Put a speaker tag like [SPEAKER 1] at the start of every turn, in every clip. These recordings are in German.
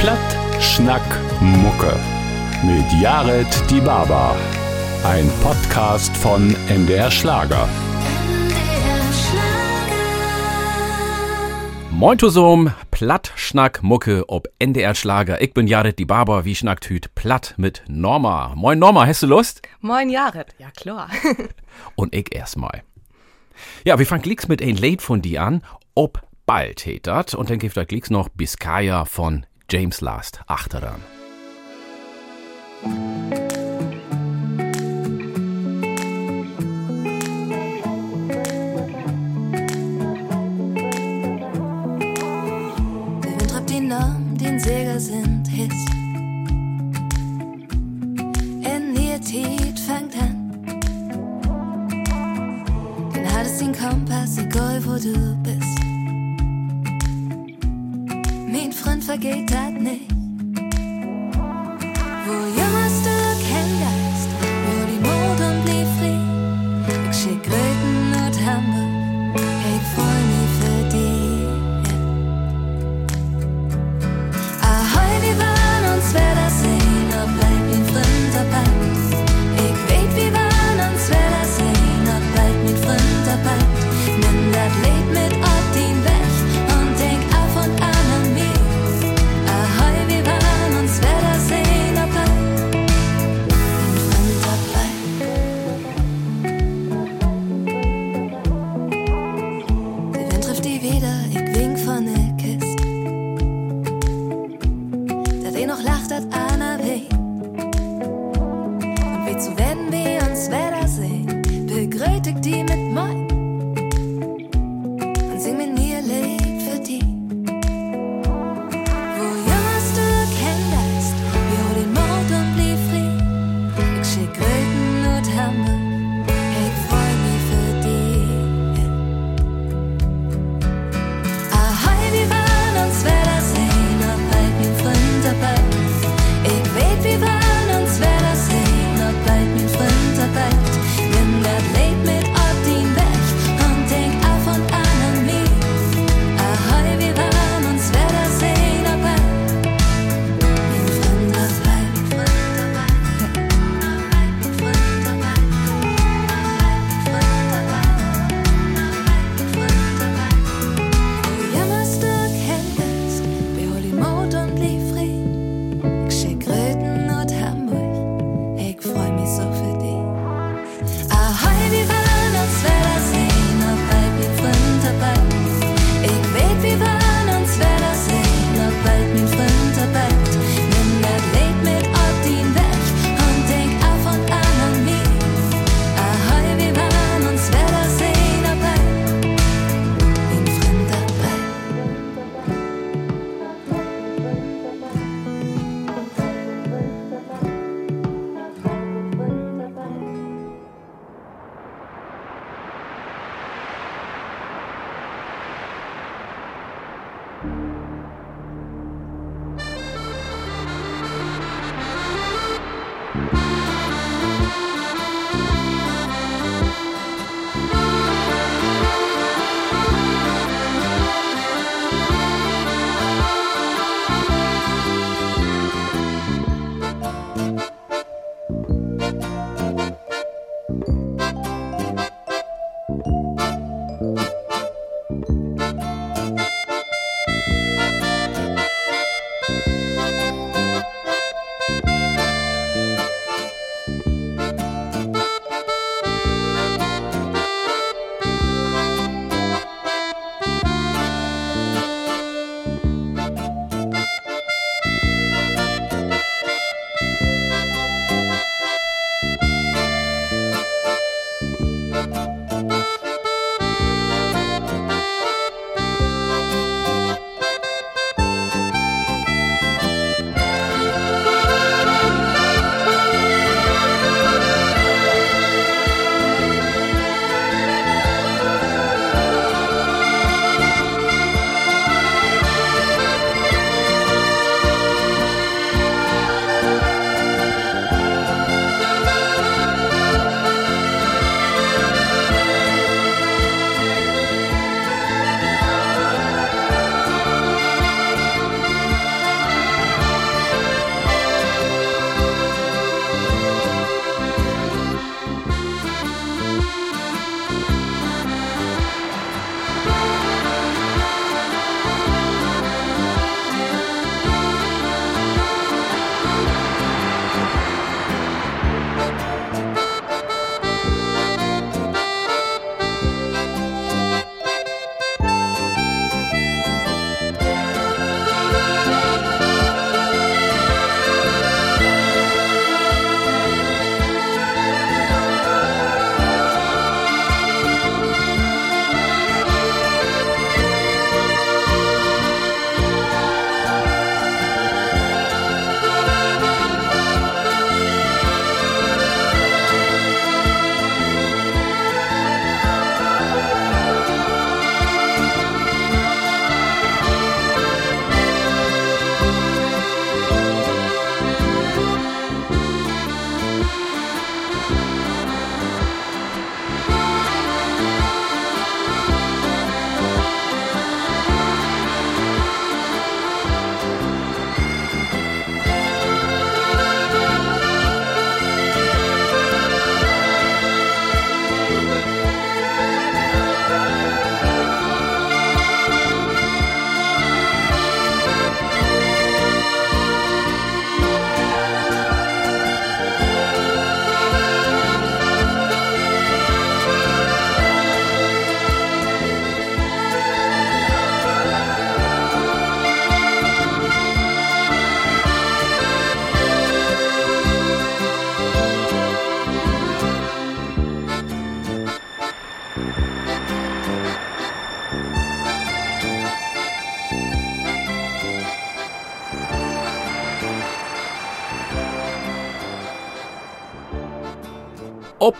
[SPEAKER 1] Platt, Schnack, Mucke. Mit Jared Die Baba. Ein Podcast von MDR Schlager.
[SPEAKER 2] Moin zusammen, Platt, Schnack, Mucke ob NDR Schlager. Ich bin Jared Die Baba, wie schnackt hüt platt mit Norma. Moin Norma, hast du Lust?
[SPEAKER 3] Moin Jared, ja klar.
[SPEAKER 2] Und ich erstmal. Ja, wir fangen gleich mit ein Lied von dir an, ob bald hetet und dann gibt er gleich noch Biscaya von James Last achteran.
[SPEAKER 4] Der Wind treibt ihn um, den Segel sind. In ihr Tiet fängt an. Den hattest den Kompass, egal wo du bist. Mein Freund vergeht das nicht. Wo jammerst du kein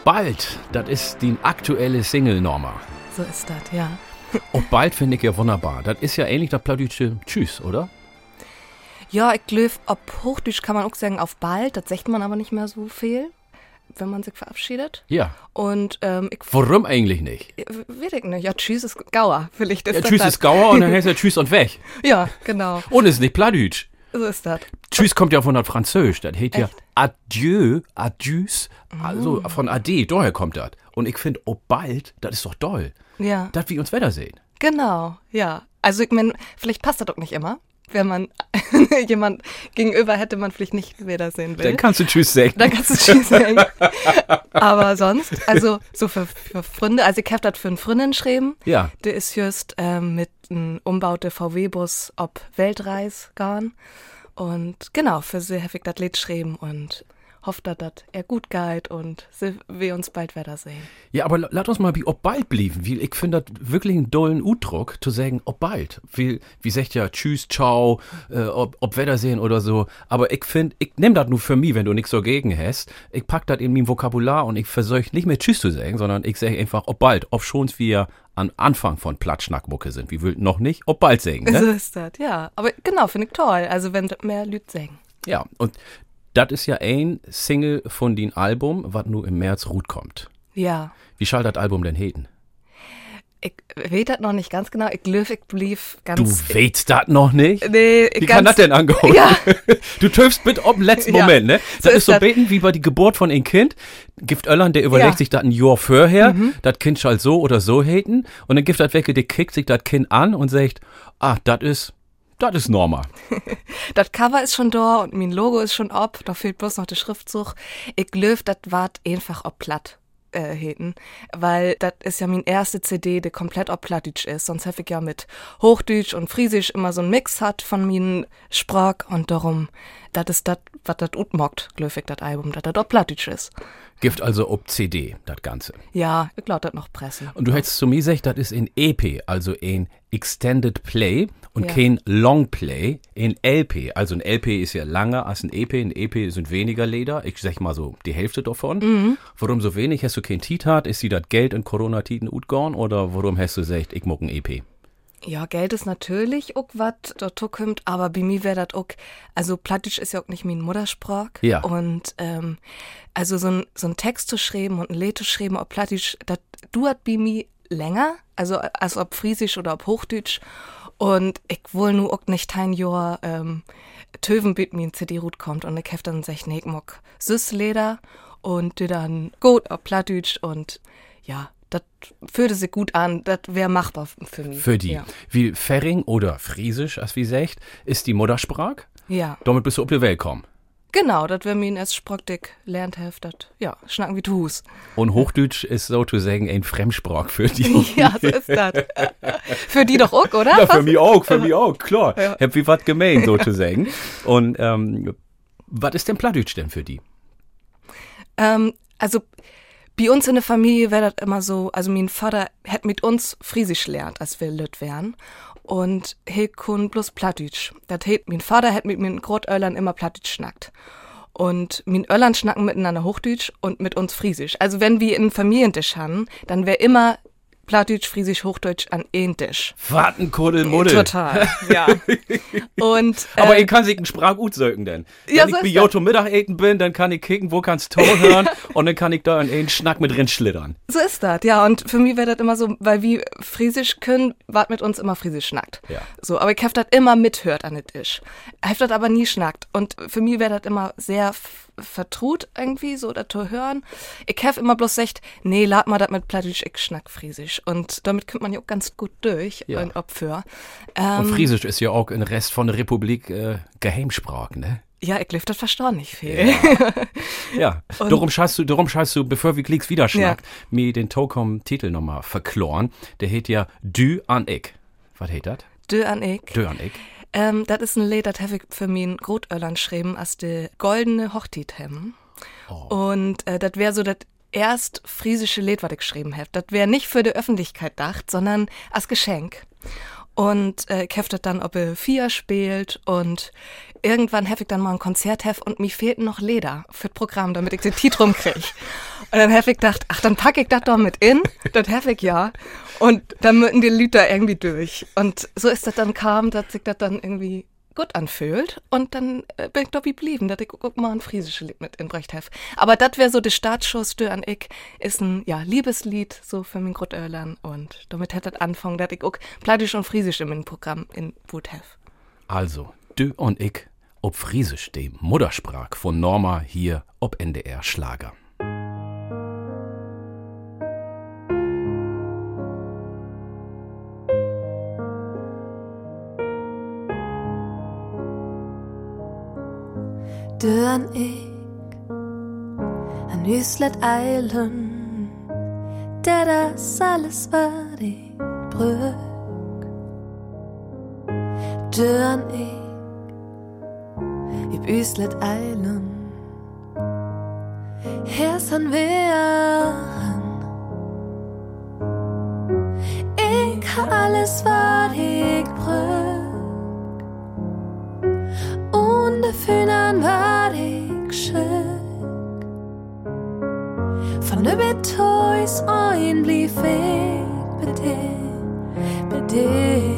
[SPEAKER 2] bald, das ist die aktuelle Single Norma.
[SPEAKER 3] So ist das, ja.
[SPEAKER 2] Ob bald finde ich ja wunderbar. Das ist ja ähnlich das Plattdeutsche Tschüss, oder?
[SPEAKER 3] Ja, ich glaube, ob Hochdeutsch kann man auch sagen auf bald, das sagt man aber nicht mehr so viel, wenn man sich verabschiedet.
[SPEAKER 2] Ja.
[SPEAKER 3] Und ähm, ich
[SPEAKER 2] Warum eigentlich nicht?
[SPEAKER 3] äh, weiß ich nicht, ja, Tschüss ist Gauer, vielleicht ist
[SPEAKER 2] Ja,
[SPEAKER 3] das
[SPEAKER 2] Tschüss
[SPEAKER 3] das.
[SPEAKER 2] ist Gauer und dann heißt er Tschüss und weg.
[SPEAKER 3] Ja, genau,
[SPEAKER 2] Und ist nicht Plattdeutsch.
[SPEAKER 3] so ist das.
[SPEAKER 2] Tschüss kommt ja von das Französisch. Das heißt ja? Adieu, Adieus, also von Ade, daher kommt das. Und ich finde, oh bald, das ist doch toll.
[SPEAKER 3] Ja,
[SPEAKER 2] Das wir uns wiedersehen.
[SPEAKER 3] genau, ja. Also ich meine, vielleicht passt das doch nicht immer, wenn man jemand gegenüber hätte, man vielleicht nicht wiedersehen will.
[SPEAKER 2] Dann kannst du Tschüss sagen.
[SPEAKER 3] Dann kannst du Tschüss sagen. Aber sonst, also so für, für Freunde, also ich hab das für einen Freundin geschrieben.
[SPEAKER 2] Ja.
[SPEAKER 3] Der ist just ähm, mit einem umbaute VW-Bus ob Weltreis gegangen. Und genau, für sie ich das Lied geschrieben und hoffe, dass das er gut geht und sie, wir uns bald wiedersehen.
[SPEAKER 2] Ja, aber la- lass uns mal wie ob bald blieben. Weil ich finde das wirklich einen dollen Udruck, zu sagen, ob bald. Wie, wie sagt ja, tschüss, ciao, äh, ob, ob Wiedersehen oder so. Aber ich finde, ich nehme das nur für mich, wenn du nichts dagegen hast. Ich pack das in mein Vokabular und ich versuche nicht mehr tschüss zu sagen, sondern ich sage einfach, ob bald. Ob schon wir am Anfang von Platschnackmucke sind. Wie will noch nicht, ob bald
[SPEAKER 3] So
[SPEAKER 2] ne?
[SPEAKER 3] ist das, ja. Aber genau, finde ich toll. Also wenn mehr Lüd sagen.
[SPEAKER 2] Ja, und das ist ja ein Single von dem Album, was nur im März ruht kommt.
[SPEAKER 3] Ja.
[SPEAKER 2] Wie soll das Album denn heten?
[SPEAKER 3] Ich weiß das noch nicht ganz genau. Ich glaube, ich blieb
[SPEAKER 2] Du
[SPEAKER 3] ganz.
[SPEAKER 2] weißt das noch nicht?
[SPEAKER 3] nee,
[SPEAKER 2] Wie kann das denn angehen?
[SPEAKER 3] Ja.
[SPEAKER 2] Du töfst mit ob letzten
[SPEAKER 3] Ja,
[SPEAKER 2] Moment, ne?
[SPEAKER 3] so
[SPEAKER 2] Das ist
[SPEAKER 3] ist
[SPEAKER 2] so beten wie bei die Geburt von ein Kind. Gift Öllern, der überlegt
[SPEAKER 3] Ja. Mhm.
[SPEAKER 2] sich das ein Jahr vorher, das Kind soll so oder so heten. Und dann gibt das weg, der kickt sich das Kind an und sagt, ah, das ist, das ist normal.
[SPEAKER 3] Das Cover ist schon da und mein Logo ist schon ob. Da fehlt bloß noch der Schriftzug. Ich glaube, das wart einfach ob platt. Äh, heten, weil das ist ja mein erste CD, der komplett ob Plattdeutsch ist. Sonst habe ich ja mit Hochdeutsch und Friesisch immer so einen Mix hat von meinen Sprach und darum, das ist das, was das utmockt, ich, das Album, dass das ob Plattdeutsch ist.
[SPEAKER 2] Gift also ob CD, das Ganze.
[SPEAKER 3] Ja, ich glaube, das noch pressen.
[SPEAKER 2] Und du hättest zu mir gesagt, das ist ein EP, also ein Extended Play und
[SPEAKER 3] Ja.
[SPEAKER 2] kein Long Play, ein LP. Also ein LP ist ja langer als ein EP, ein EP sind weniger Leder, ich sag mal so die Hälfte davon.
[SPEAKER 3] Mhm.
[SPEAKER 2] Warum so wenig? Hast du kein Tit hat? Ist sie das Geld in Corona-Titen utgorn oder warum hast du gesagt, ich muck ein EP?
[SPEAKER 3] Ja, Geld ist natürlich auch was dazu kommt, aber bei mir wäre das auch, also Plattdeutsch ist ja auch nicht mein Muttersprach.
[SPEAKER 2] Ja.
[SPEAKER 3] Und ähm, also so ein, so ein Text zu schreiben und ein Lied zu schreiben auf Plattdeutsch, das dauert bei mir länger, also als ob Friesisch oder ob Hochdeutsch. Und ich will nur auch nicht ein Jahr ähm, töven, bis mir ein CD-Rut kommt und ich hef dann sech, nee, ich mag Süßleder und die dann gut auf Plattdeutsch und ja, das fühlte sich gut an, das wäre machbar für mich.
[SPEAKER 2] Für die.
[SPEAKER 3] Ja.
[SPEAKER 2] Wie Ferring oder Friesisch, als wie sagt, ist die Muttersprach.
[SPEAKER 3] Ja,
[SPEAKER 2] Damit bist du auf die Welt kommen.
[SPEAKER 3] genau, das wäre mir erst Sprockdick lernt heftet. Ja, schnacken wie du.
[SPEAKER 2] Und Hochdeutsch ist sozusagen ein Fremdsprach für die.
[SPEAKER 3] Ja, so ist das. Für die doch auch, oder?
[SPEAKER 2] Ja, für mich auch, für mich auch, klar.
[SPEAKER 3] Ja.
[SPEAKER 2] Hab wie was gemeint, sozusagen. Und ähm, was ist denn Plattdeutsch denn für die?
[SPEAKER 3] Ähm, also bei uns in der Familie wäre das immer so, also mein Vater hat mit uns Friesisch lernt, als wir lüt wären. Und he kun bloß Plattdeutsch. Das hat, mein Vater hat mit mir Grotöllern immer Plattdeutsch schnackt. Und min Öllern schnacken miteinander Hochdeutsch und mit uns Friesisch. Also wenn wir einen Familientisch haben, dann wäre immer Plattdeutsch, Friesisch, Hochdeutsch an einen Tisch.
[SPEAKER 2] Warten, Kuddelmuddel.
[SPEAKER 3] Total, ja. Und
[SPEAKER 2] Aber
[SPEAKER 3] äh,
[SPEAKER 2] ich kann sich einen Sprach gut sögen denn.
[SPEAKER 3] Ja,
[SPEAKER 2] Wenn
[SPEAKER 3] so
[SPEAKER 2] ich bei. Joto Mittagessen bin, dann kann ich kicken, wo kannst Ton hören und dann kann ich da in einen Schnack mit drin schlittern.
[SPEAKER 3] So ist das, ja. Und für mich wäre das immer so, weil wir Friesisch können, wart mit uns immer Friesisch schnackt.
[SPEAKER 2] Ja.
[SPEAKER 3] So, aber ich hab das immer mithört an den Tisch. Ich hab das aber nie schnackt. Und für mich wäre das immer sehr vertraut irgendwie, so das zu hören. Ich hab immer bloß gesagt, nee, lad mal das mit Plattdeutsch, ich schnack Friesisch. Und damit kommt man ja auch ganz gut durch,
[SPEAKER 2] Ja.
[SPEAKER 3] und ob für.
[SPEAKER 2] Und
[SPEAKER 3] Ähm,
[SPEAKER 2] Friesisch ist ja auch im Rest von der Republik äh, Geheimsprach, ne?
[SPEAKER 3] ja, ich lief das verstanden nicht viel.
[SPEAKER 2] Ja,
[SPEAKER 3] Und-
[SPEAKER 2] darum scheißt du, darum scheißt du, bevor wir Klicks wieder schnackt, mir den Tokom-Titel nochmal verkloren. Der heet ja Du an ich. Was heet das?
[SPEAKER 3] Dö an ich.
[SPEAKER 2] Du an ich.
[SPEAKER 3] Ähm, das ist ein Lied, das habe ich für mein Grotöllern geschrieben, als de goldene Hochtit hem. Und äh, das wäre so das erst friesische Lied, was ich geschrieben habe. Das wäre nicht für die Öffentlichkeit gedacht, sondern als Geschenk. Und äh, ich heftet dann, ob er vier spielt und irgendwann habe ich dann mal ein Konzert hef und mir fehlten noch Leder für das Programm, damit ich den Titrum krieg. Und dann habe ich gedacht, ach, dann packe ich das doch mit in, das habe ich ja. Und dann müssen die Lüter irgendwie durch. Und so ist das dann kam, dass sich das dann irgendwie gut anfühlt. Und dann äh, bin ich doch wie blieben, dass ich guck mal ein friesisches Lied mit in Brecht hef. Aber das wäre so der Startschuss, du an ich, ist ein ja, Liebeslied so für mein Grotöhrlern. Und damit hätte das anfangen, dass ich auch Pladisch und Friesisch in meinem Programm in Wut hef.
[SPEAKER 2] Also, du und ich, ob Friesisch, dem Muttersprach von Norma hier ob NDR Schlager.
[SPEAKER 4] Døren ik Han hyslet ejlen Da das alles var det brøk. Døren ik I byslet ejlen Her san væren Ik har alles var det brøk Under fynan var ik skjøk For nu bet toys øjen bli fæk Med det, med det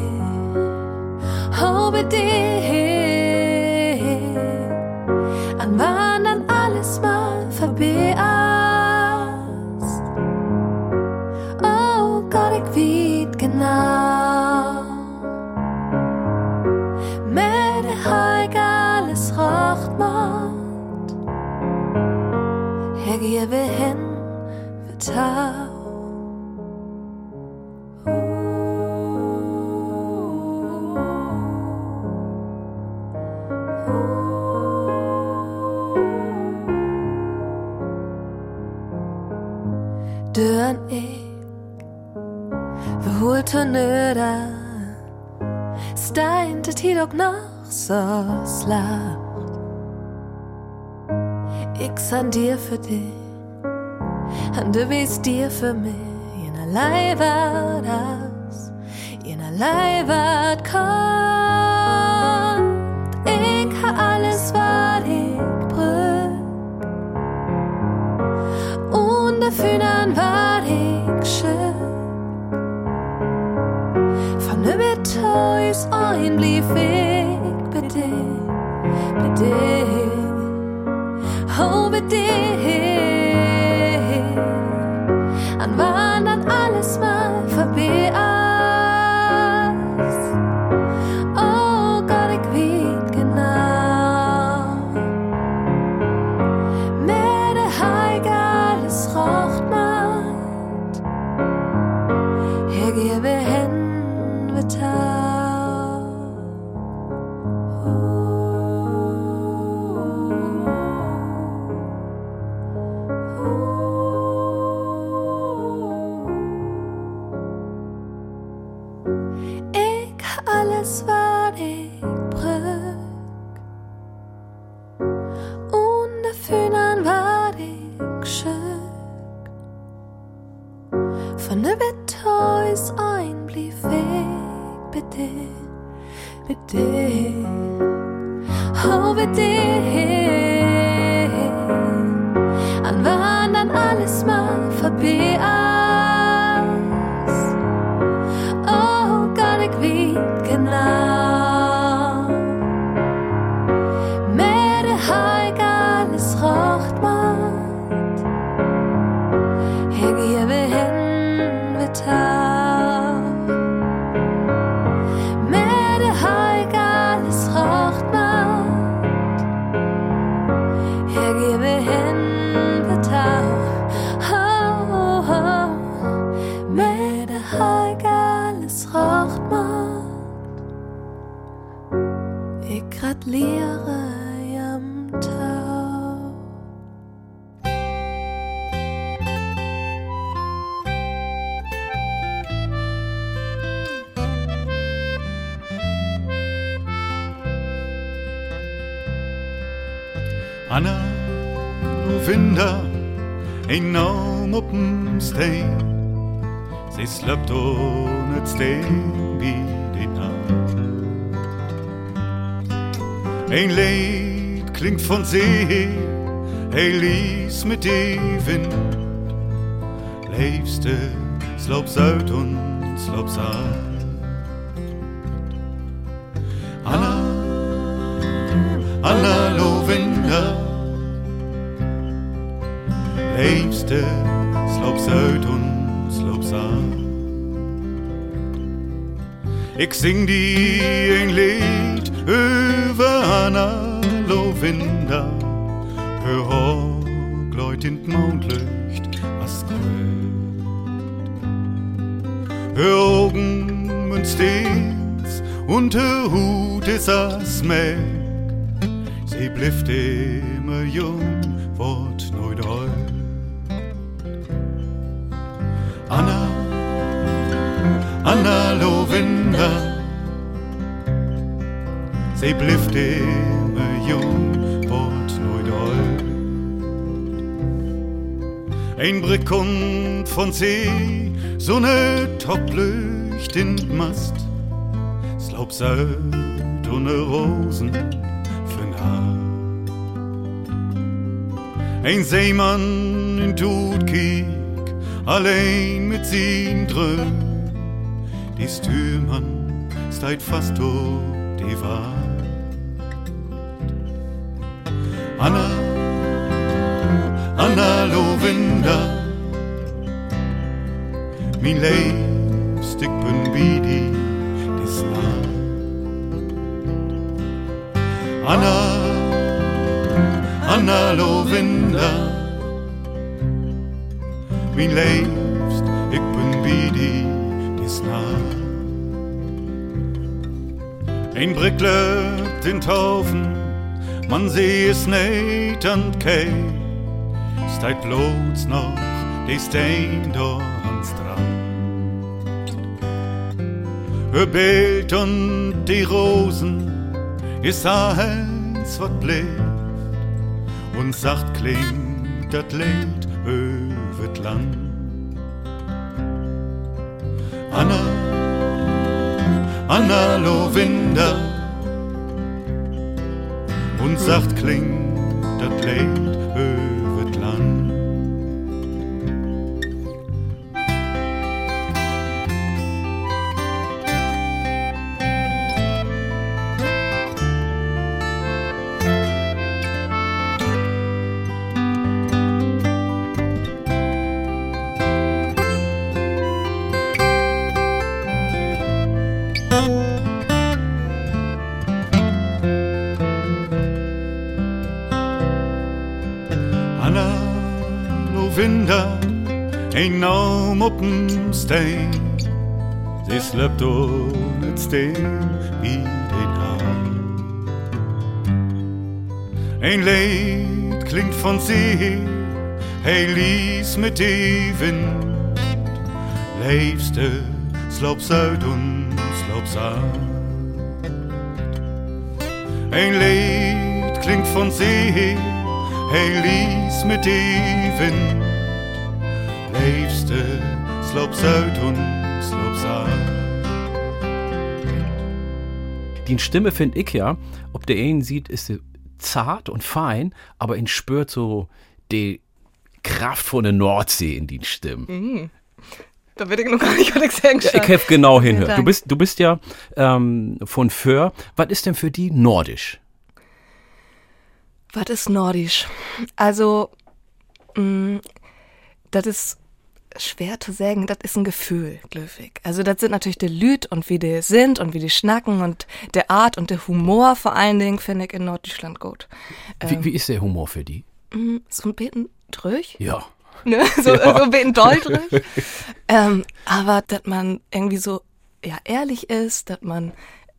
[SPEAKER 4] Og med det An wandern alles mal forbi tag Døren ikke Ved hovedturnøder Stein til tid og noch så slapt Ik san dir für dich Und du dir für mich Jener Leih war das Jener Leih war kommt Ich ha alles was ich brück Und dafür dann war ich schön. Met thuis een blief ik bij dit, bij dit, oh bij dit. An wann dann alles mal vorbei Og ved
[SPEAKER 5] dem Steen. Sie slöpt ohne Steen wie die Nacht. Ein Lied klingt von See her, ein Lies mit dem Wind. Lebst es, lob's und lob's an. Ik zing die een lied over Anna Lovinda. Hör in het mondlicht, was grölt. Hör Augen und stets, und hör Hut is as meg. Sie blifft immer jung, Ein kommt von See, so ne Topplücht in d Mast. Slaub Söld und ne Rosen für'n Haar. Ein Seemann in Tutkiek, allein mit sin Dröm. Die Stürmann steit fast tot, die. Anna, Anna Lögt in Taufen, man seh es nicht an Kei. Steit bloß noch die Stein da an Strand. Hör Bild und die Rosen, ist eins, wat bleibt. Und sacht klingt dat Lied über d Land. Anna, Anna Lovinda und sacht klingt dat Lied naam op een steen. Ze slept op het steen wie den Haar. Een Lied klingt von See, hey lies mit die Wind. Leefste slops uit und slops aan. Een Lied klingt von See, hey lies mit die Wind. Leefste uit und slops aan.
[SPEAKER 2] Die Stimme finde ich ja, ob der einen sieht, ist sie zart und fein, aber ihn spürt so die Kraft von der Nordsee in den Stimmen.
[SPEAKER 3] Da will ich noch gar nicht sagen.
[SPEAKER 2] Ja, ich helfe genau hinhören. Du bist, du bist ja ähm, von Föhr. Was ist denn für die nordisch?
[SPEAKER 3] Was ist nordisch? Also, mh, das ist schwer zu sagen, das ist ein Gefühl, glücklich. Also, das sind natürlich die Lüd und wie die sind und wie die schnacken und der Art und der Humor vor allen Dingen finde ich in Norddeutschland gut.
[SPEAKER 2] Wie, wie ist der Humor für die?
[SPEAKER 3] Mh, So ein bisschen drüch,
[SPEAKER 2] Ja.
[SPEAKER 3] ne? So, so ein bisschen doll drüch. ähm, aber, dass man irgendwie so, ja, ehrlich ist, dass man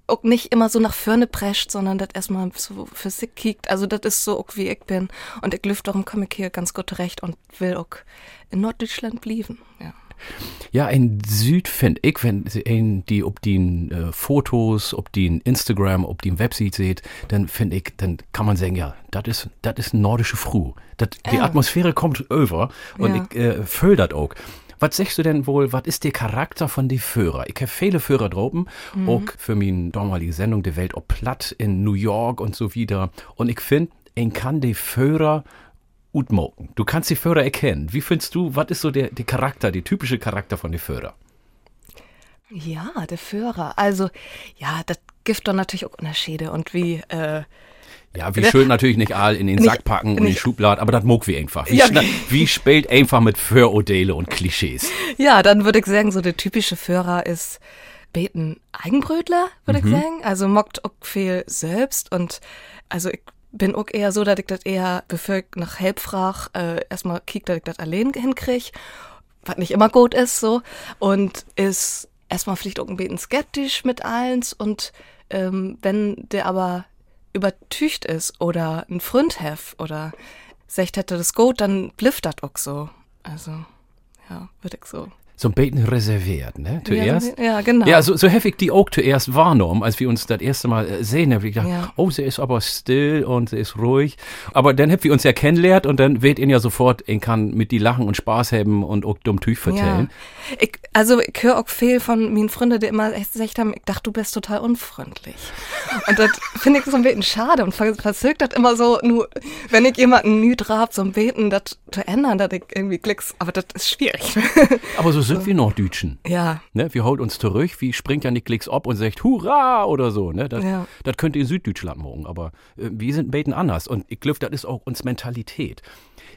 [SPEAKER 3] auch nicht immer so nach vorne prescht, sondern das erstmal so für sich kiekt. Also das ist so auch wie ich bin. Und ich lüft darum komme ich hier ganz gut recht und will auch in Norddeutschland blieben. Ja.
[SPEAKER 2] Ja, in Süd finde ich, wenn ein, die ob die äh, Fotos, ob die in Instagram, ob die in Website seht, dann finde ich, dann kann man sagen, ja, das ist, das ist ein nordische Fru. Dat, Die
[SPEAKER 3] Ja.
[SPEAKER 2] Atmosphäre kommt over und
[SPEAKER 3] Ja.
[SPEAKER 2] ich äh, fühl das auch. Was sagst du denn wohl, was ist der Charakter von die Führer? Ich habe viele Führer droben, auch für meine damalige Sendung Die Welt ob platt in New York und so wieder. Und ich finde, ich kann die Führer utmoken. Du kannst die Führer erkennen. Wie findest du, was ist so der, der Charakter, der typische Charakter von den Führer?
[SPEAKER 3] Ja, der Führer. Also, ja, das gibt doch natürlich auch Unterschiede. Und wie, äh,
[SPEAKER 2] Ja, wie schön natürlich nicht all in den
[SPEAKER 3] Nicht-
[SPEAKER 2] Sack packen und in den Schubladen, aber das mag wie einfach. Wie,
[SPEAKER 3] Ja.
[SPEAKER 2] schna- wie spielt einfach mit Vorurteile und Klischees?
[SPEAKER 3] ja, dann würde ich sagen, so der typische Führer ist Beten Eigenbrötler, würde ich sagen. Also mockt auch viel selbst. Und also ich bin auch eher so, dass ich das eher befolgt nach Help frag, äh, erstmal kiek, dass ich das allein hinkrieg, was nicht immer gut ist, so. Und ist erstmal vielleicht auch ein bisschen skeptisch mit eins und ähm, wenn der aber übertücht ist oder ein Freund hef oder sagt hätte das gut, dann blifft das auch so. Also, ja, würde ich so.
[SPEAKER 2] So ein bisschen reserviert, ne? Zuerst.
[SPEAKER 3] Ja, ja, genau.
[SPEAKER 2] Ja, so, so heftig die auch zuerst wahrgenommen, als wir uns das erste Mal äh, sehen. Hab ich gedacht,
[SPEAKER 3] Ja.
[SPEAKER 2] oh, sie ist aber still und sie ist ruhig. Aber dann habt wir uns ja kennengelernt und dann wird ihn ja sofort, ihn kann mit die lachen und Spaß haben und auch dumm Tüch vertellen.
[SPEAKER 3] Ja. Ich, also ich höre auch viel von meinen Freunden, die immer gesagt haben, ich dachte, du bist total unfreundlich. Und das finde ich so ein bisschen schade und verzögert das immer so, nur wenn ich jemanden nü drab, so ein Beten, das zu ändern, dass ich irgendwie klicks, aber das ist schwierig.
[SPEAKER 2] Aber so sind wir noch Dütschen.
[SPEAKER 3] ja,
[SPEAKER 2] Ne, wir holt uns zurück, wie springt ja nicht Klicks ab und sagt Hurra oder so. Ne? Das,
[SPEAKER 3] Ja.
[SPEAKER 2] das könnte in Süddeutschland morgen, aber äh, wir sind bisschen anders. Und ich glaube, das ist auch uns Mentalität.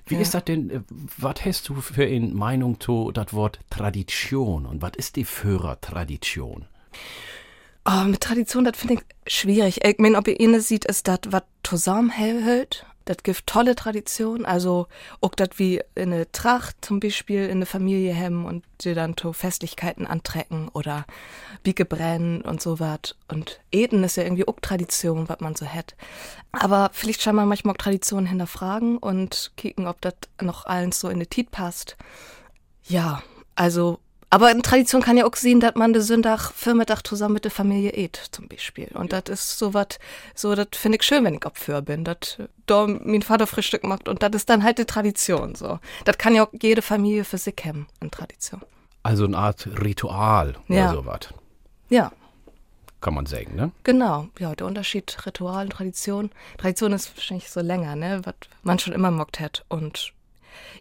[SPEAKER 2] Wie
[SPEAKER 3] Ja.
[SPEAKER 2] ist das denn, äh, was hast du für eine Meinung zu das Wort Tradition und was ist die Führertradition?
[SPEAKER 3] Oh, mit Tradition, das finde ich schwierig. Ich meine, ob ihr eine sieht, ist das, was zusammenhält. Das gibt tolle Tradition. Also, auch das wie in eine Tracht zum Beispiel in eine Familie hemmen und dir dann zu Festlichkeiten antrecken oder Bieke brennen und so was. Und Eden ist ja irgendwie auch Tradition, was man so hat. Aber vielleicht schon mal manchmal auch Traditionen hinterfragen und kicken, ob das noch allen so in die Tit passt. Ja, also, aber in Tradition kann ja auch sehen, dass man den Sonntag, Vormittag zusammen mit der Familie eht, zum Beispiel. Und das ist so was, so, das finde ich schön, wenn ich Opfer bin, dass da mein Vater Frühstück macht und das ist dann halt die Tradition, so. Das kann ja auch jede Familie für sich haben, in Tradition.
[SPEAKER 2] Also eine Art Ritual
[SPEAKER 3] Ja.
[SPEAKER 2] oder sowas,
[SPEAKER 3] Ja,
[SPEAKER 2] kann man sagen, ne?
[SPEAKER 3] genau. Ja, der Unterschied Ritual und Tradition. Tradition ist wahrscheinlich so länger, ne, was man schon immer mockt hat. Und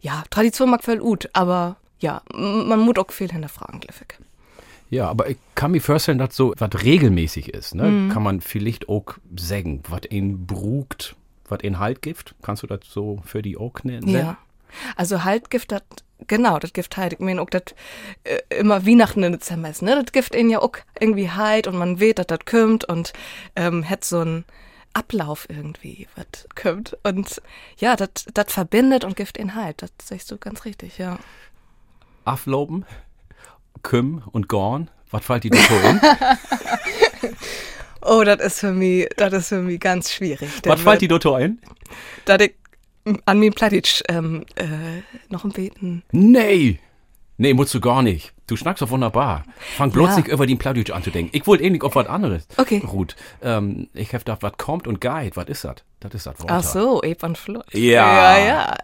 [SPEAKER 3] ja, Tradition mag voll gut, aber ja, man muss auch viel hinterfragen, Gliffig.
[SPEAKER 2] Ja, aber ich kann mir vorstellen, dass so was regelmäßig ist, ne?
[SPEAKER 3] Mhm.
[SPEAKER 2] Kann man vielleicht auch sagen, was ihn brugt, was ihn Halt gibt. Kannst du das so für die auch nennen?
[SPEAKER 3] Ja. Also halt Gift dat, genau, das Gift halt. Ich meine auch das äh, immer Weihnachten in Dezember ist, ne? Das Gift ihn ja auch irgendwie halt und man weht, dass das kommt und ähm, hat so ein Ablauf irgendwie, was kommt. Und ja, das das verbindet und gibt ihn halt. Das sagst du ganz richtig, ja.
[SPEAKER 2] Afloben, Küm und Gorn. Was fällt dir da in?
[SPEAKER 3] Oh, das ist für mich, das ist für mich ganz schwierig.
[SPEAKER 2] Was fällt dir da ein?
[SPEAKER 3] Da ich an mir Platic ähm, äh, noch ein Beten.
[SPEAKER 2] Nee. Nee, musst du gar nicht. Du schnackst doch wunderbar. Fang bloß
[SPEAKER 3] Ja.
[SPEAKER 2] nicht über den Plattdeutsch an zu denken. Ich wollte ähnlich auf was anderes.
[SPEAKER 3] Okay.
[SPEAKER 2] Ruth, ähm, ich hab gedacht, was kommt und geht. Was ist das? Das ist das Wort.
[SPEAKER 3] Ach so, Ape und Float.
[SPEAKER 2] Ja.
[SPEAKER 3] Ja, ja.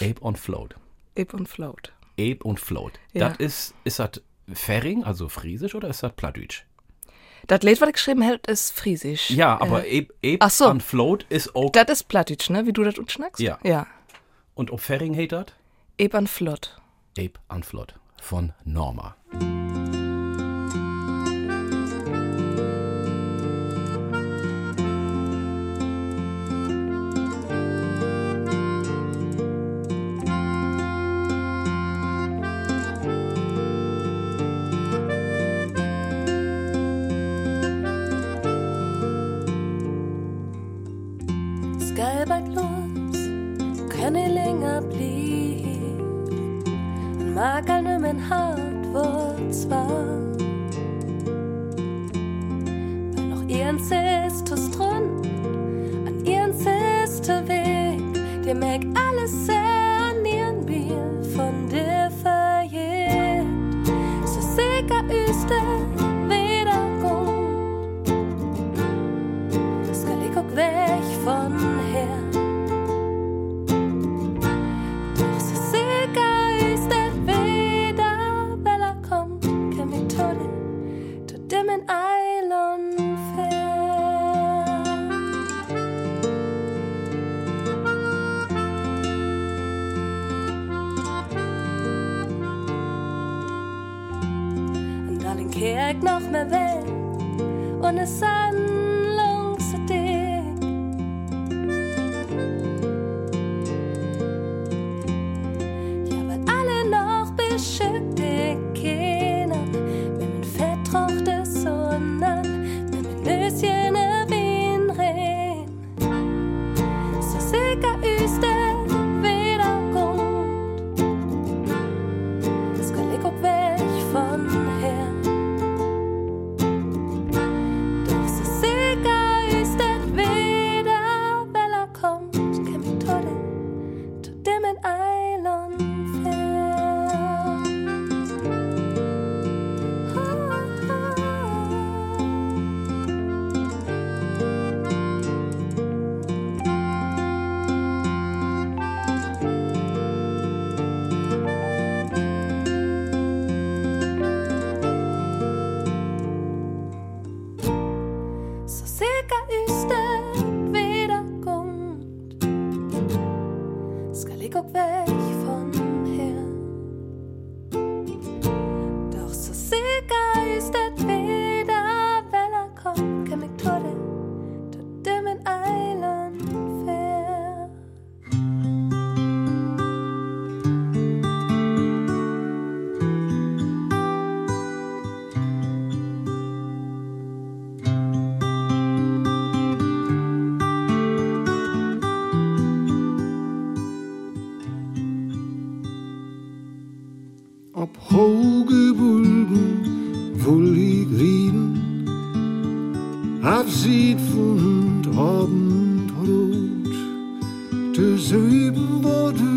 [SPEAKER 2] Ape on Float.
[SPEAKER 3] Ape und Float.
[SPEAKER 2] Ape und Float.
[SPEAKER 3] Ja.
[SPEAKER 2] Das ist, ist das Färing, also Friesisch, oder ist das Plattdeutsch?
[SPEAKER 3] Das Lied, was ich geschrieben habe, ist Friesisch.
[SPEAKER 2] Ja, aber
[SPEAKER 3] Äh,
[SPEAKER 2] Ape, Ape
[SPEAKER 3] so.
[SPEAKER 2] on Float ist auch.
[SPEAKER 3] das ist Plattdeutsch, ne? Wie du das schnackst?
[SPEAKER 2] Ja.
[SPEAKER 3] Ja.
[SPEAKER 2] und ob Färing heißt das?
[SPEAKER 3] Ape und Flott.
[SPEAKER 2] Ape on Float von Norma.
[SPEAKER 4] Es galbert
[SPEAKER 6] bodu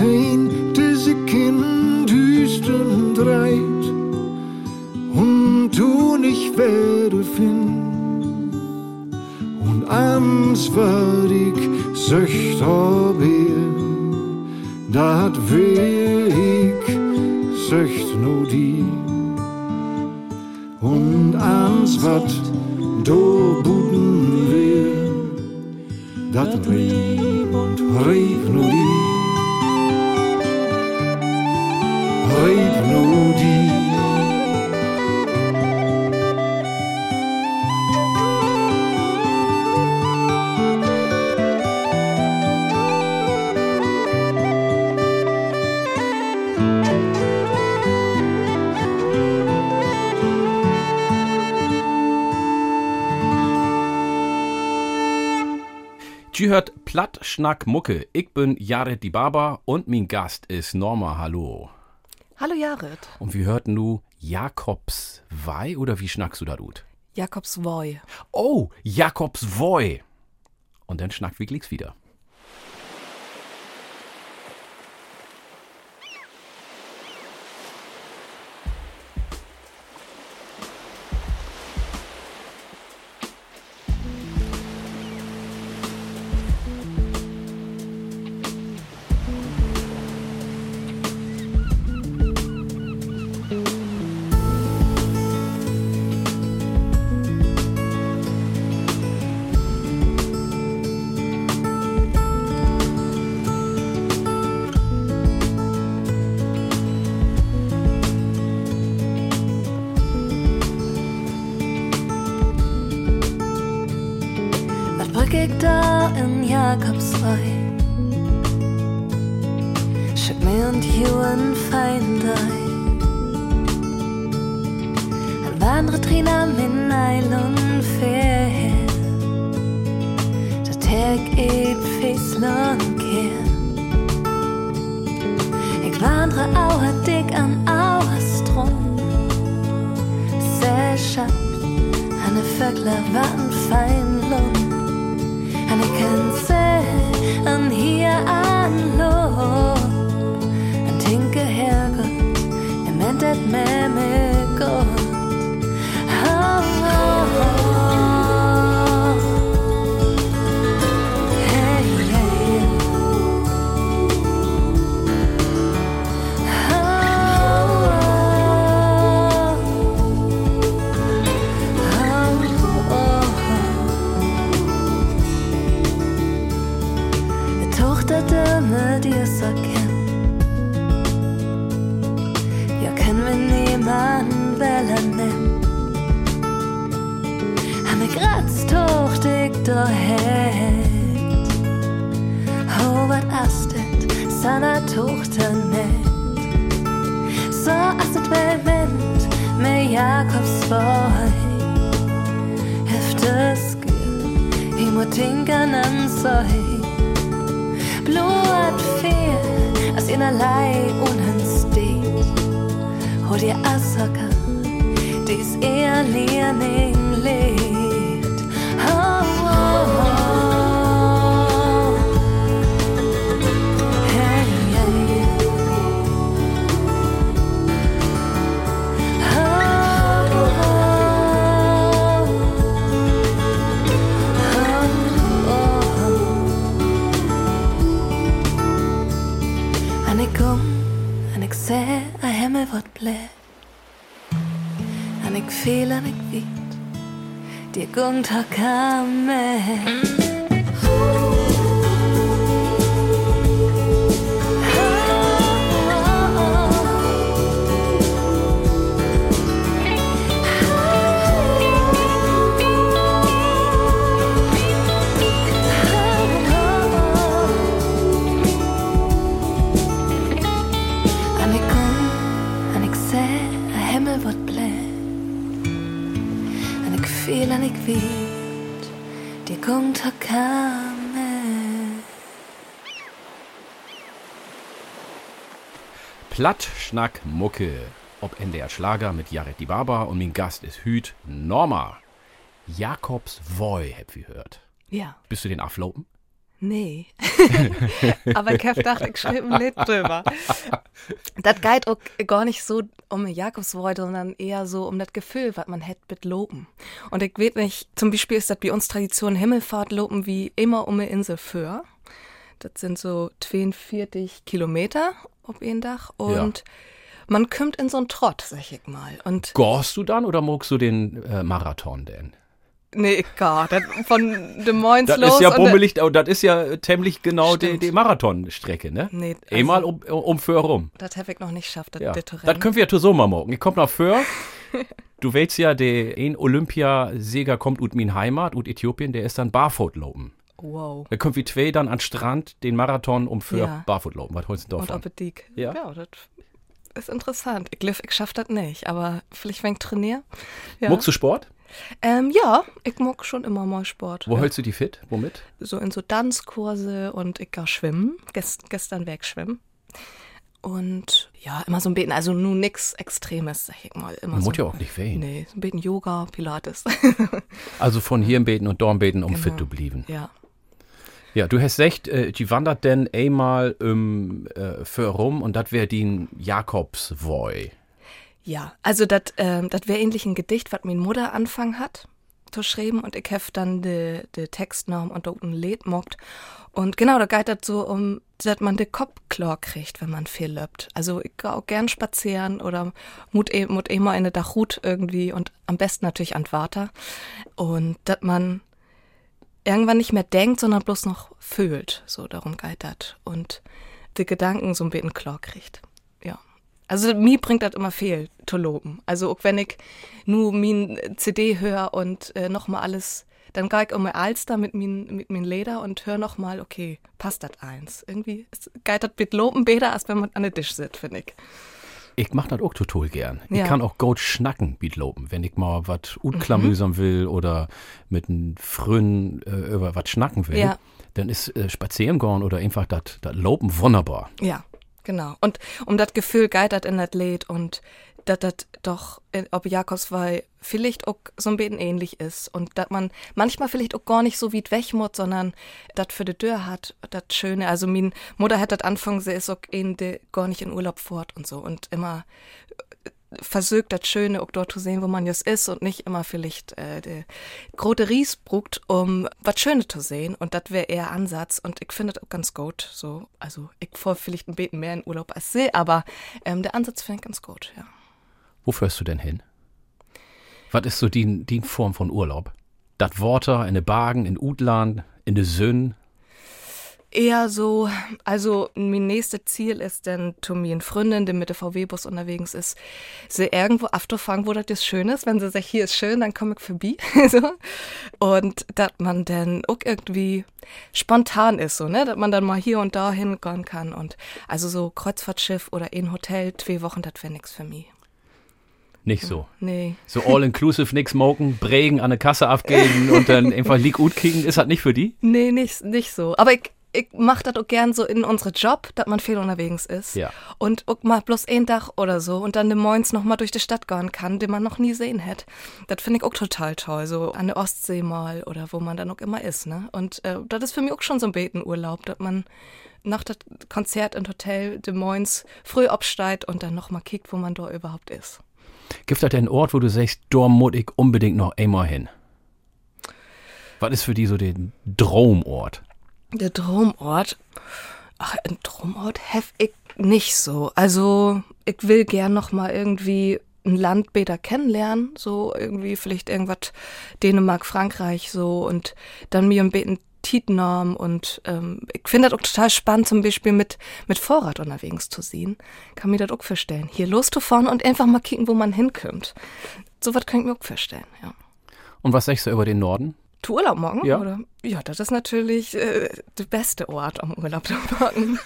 [SPEAKER 6] Has ein disse kind düsten dreit. Und du nicht werde finden. Und ansvarig söcht ob ihr. Dat Weg söcht no die. Und ans wat do buden wir. Dat Rieb und Rieb no die.
[SPEAKER 2] Platt Schnack Mucke. Ich bin Jared die Baba und mein Gast ist Norma. Hallo.
[SPEAKER 3] Hallo Jared.
[SPEAKER 2] Und wir hörten nu Jakobs Wei oder wie schnackst du da gut?
[SPEAKER 3] Jakobs Voy.
[SPEAKER 2] Oh, Jakobs Woi. Und dann schnackt wie Glicks wieder.
[SPEAKER 4] Astet tog den net Så astet Med Jakobs vej Efter skyld I må tænke en søj Blodet fer As in Lei unenstet Ho dir Asaka Dies eher Lehrling lebt blæ En ik føler en ik vet Det er gungt har føler en ik vet Det er gungt har komme
[SPEAKER 2] Platt Schnack Mucke. ob NDR Schlager mit Jared Di Baba und mein Gast ist Hüt Norma. Jakobs Voy, hab ich gehört.
[SPEAKER 3] Ja.
[SPEAKER 2] Bist du den Aflopen?
[SPEAKER 3] Nee. Aber ich hab gedacht, ich schreibe ein Lied drüber. Das geht auch gar nicht so um Jakobsfreude, sondern eher so um das Gefühl, was man hätte mit Lopen. Und ich weiß nicht, zum Beispiel ist das bei uns Tradition Himmelfahrt Lopen wie immer um eine Insel für. Das sind so 42 Kilometer auf ein Dach und man kommt in so einen Trott, sag ich mal. Und
[SPEAKER 2] Gorst du dann oder magst du den äh, Marathon denn?
[SPEAKER 3] Nee, gar, das von Des Moines
[SPEAKER 2] Das
[SPEAKER 3] los.
[SPEAKER 2] ist ja
[SPEAKER 3] und
[SPEAKER 2] bummelig, oh, das ist ja ziemlich genau die, die Marathonstrecke, ne?
[SPEAKER 3] Nee, also-
[SPEAKER 2] Einmal um, um für rum.
[SPEAKER 3] Das habe ich noch nicht geschafft, das
[SPEAKER 2] Ja.
[SPEAKER 3] bitte
[SPEAKER 2] Das können wir ja so mal morgen. Ich komm noch für. Du willst ja, der ein Olympiasieger kommt ut min Heimat, ut Äthiopien, der ist dann Barfootlopen.
[SPEAKER 3] Wow.
[SPEAKER 2] Dann können wir zwei dann an Strand den Marathon um für
[SPEAKER 3] Ja.
[SPEAKER 2] Barfootlopen. Was holst du
[SPEAKER 3] Und
[SPEAKER 2] davon?
[SPEAKER 3] Appetit.
[SPEAKER 2] Ja.
[SPEAKER 3] ja, das ist interessant. Ich ich schaff das nicht, aber vielleicht, wenn ich trainiere. Ja.
[SPEAKER 2] Muckst du Sport?
[SPEAKER 3] Ähm, ja, ich mag schon immer mal Sport.
[SPEAKER 2] Wo
[SPEAKER 3] ja.
[SPEAKER 2] hältst du die fit? Womit?
[SPEAKER 3] So in so Tanzkurse und ich gehe schwimmen. Gest, gestern weg schwimmen. Und ja, immer so ein bisschen, also nur nix Extremes, sag ich mal. Immer
[SPEAKER 2] Man
[SPEAKER 3] so,
[SPEAKER 2] muss ja auch nicht wehen.
[SPEAKER 3] Nee, so ein bisschen Yoga, Pilates.
[SPEAKER 2] Also von hier im Beten und dort Beten, um
[SPEAKER 3] Genau.
[SPEAKER 2] fit zu bleiben.
[SPEAKER 3] ja.
[SPEAKER 2] Ja, du hast recht, äh, die wandert denn einmal ähm, äh, für rum und das wäre die Jakobsvoy.
[SPEAKER 3] Ja, also das ähm, das wäre ähnlich ein Gedicht, was meine Mutter anfangen hat zu schreiben und ich hef dann de, de Textnorm und dort ein Lied mockt. Und genau, da geht das so um, dass man de Kopf klar kriegt, wenn man viel löppt. Also ich gehe auch gern spazieren oder mut, eh- mut immer in der Dachhut irgendwie und am besten natürlich an Water. Und dass man irgendwann nicht mehr denkt, sondern bloß noch fühlt. So, darum geht das. Und die Gedanken so ein bisschen klar kriegt. Also mir bringt das immer viel, zu loben. Also auch wenn ich nur min CD höre und äh, nochmal alles, dann gehe ich immer Alster mit min, mit min Leder und höre nochmal, okay, passt das eins. Irgendwie ist- geht das mit Loben besser, als wenn man an der Tisch sitzt, finde ich.
[SPEAKER 2] Ich mach das auch total gern. Ich
[SPEAKER 3] Ja.
[SPEAKER 2] kann auch gut schnacken mit loben, wenn ich mal was
[SPEAKER 3] Mhm.
[SPEAKER 2] unklamüsern will oder mit einem Frühen äh, über was schnacken will.
[SPEAKER 3] Ja.
[SPEAKER 2] Dann ist äh, spazieren gehen oder einfach das das Loben wunderbar.
[SPEAKER 3] Ja, genau. Und um das Gefühl das in das Lied und dass das doch, äh, ob Jakobswei vielleicht auch so ein bisschen ähnlich ist und dass man manchmal vielleicht auch gar nicht so weit weg muss, sondern das für die Tür hat, das Schöne. Also min Mutter hat das anfangen, sie ist auch in de, gar nicht in Urlaub fort und so und immer versucht das Schöne auch dort zu sehen, wo man jetzt ist und nicht immer vielleicht äh, der große Ries bruckt, um was Schönes zu sehen und das wäre eher Ansatz und ich finde das auch ganz gut. So, also ich vor vielleicht ein bisschen mehr in Urlaub als sie, aber ähm, der Ansatz finde ich ganz gut, ja.
[SPEAKER 2] Wo fährst du denn hin? Was ist so die, die Form von Urlaub? Das Water in de Bagen, in Utland, in de Sünn.
[SPEAKER 3] Eher so, also mein nächstes Ziel ist dann zu mir Freundin, die mit der VW-Bus unterwegs ist, sie irgendwo abzufangen, wo das jetzt schön ist. Wenn sie sagt, hier ist schön, dann komme ich vorbei. so. Und dass man dann auch irgendwie spontan ist, so, ne? Dass man dann mal hier und da hingehen kann. Und also so Kreuzfahrtschiff oder ein Hotel, zwei Wochen, das wäre nix für mich.
[SPEAKER 2] Nicht so.
[SPEAKER 3] Nee.
[SPEAKER 2] So all-inclusive, nix smoken, Bregen an der Kasse abgeben und dann einfach Leak gut kriegen. Ist das nicht für die?
[SPEAKER 3] Nee, nicht, nicht so. Aber ich, ich mach das auch gern so in unsere Job, dass man viel unterwegs ist.
[SPEAKER 2] Ja.
[SPEAKER 3] Und auch mal bloß ein Tag oder so und dann de Moins noch mal durch die Stadt gehen kann, den man noch nie sehen hätte. Das finde ich auch total toll. So an der Ostsee mal oder wo man dann auch immer ist, ne? Und äh, das ist für mich auch schon so ein Betenurlaub, dass man nach dem Konzert im Hotel de Moins früh absteigt und dann noch mal kickt, wo man da überhaupt ist.
[SPEAKER 2] Gibt das einen Ort, wo du sagst, da muss ich unbedingt noch einmal hin? Was ist für die so der Traumort?
[SPEAKER 3] Der Traumort. Ach, ein Traumort hef ich nicht so. Also, ich will gern noch mal irgendwie ein Land besser kennenlernen, so irgendwie vielleicht irgendwas Dänemark, Frankreich so und dann mir ein bisschen Tietnorm und ähm, ich finde das auch total spannend, zum Beispiel mit, mit Vorrat unterwegs zu sehen. Kann mir das auch vorstellen. Hier loszufahren und einfach mal kicken, wo man hinkommt. So was kann ich mir auch vorstellen, ja.
[SPEAKER 2] Und was sagst du über den Norden?
[SPEAKER 3] Du Urlaub morgen,
[SPEAKER 2] Ja.
[SPEAKER 3] oder? Ja, das ist natürlich äh, der beste Ort, um Urlaub zu machen.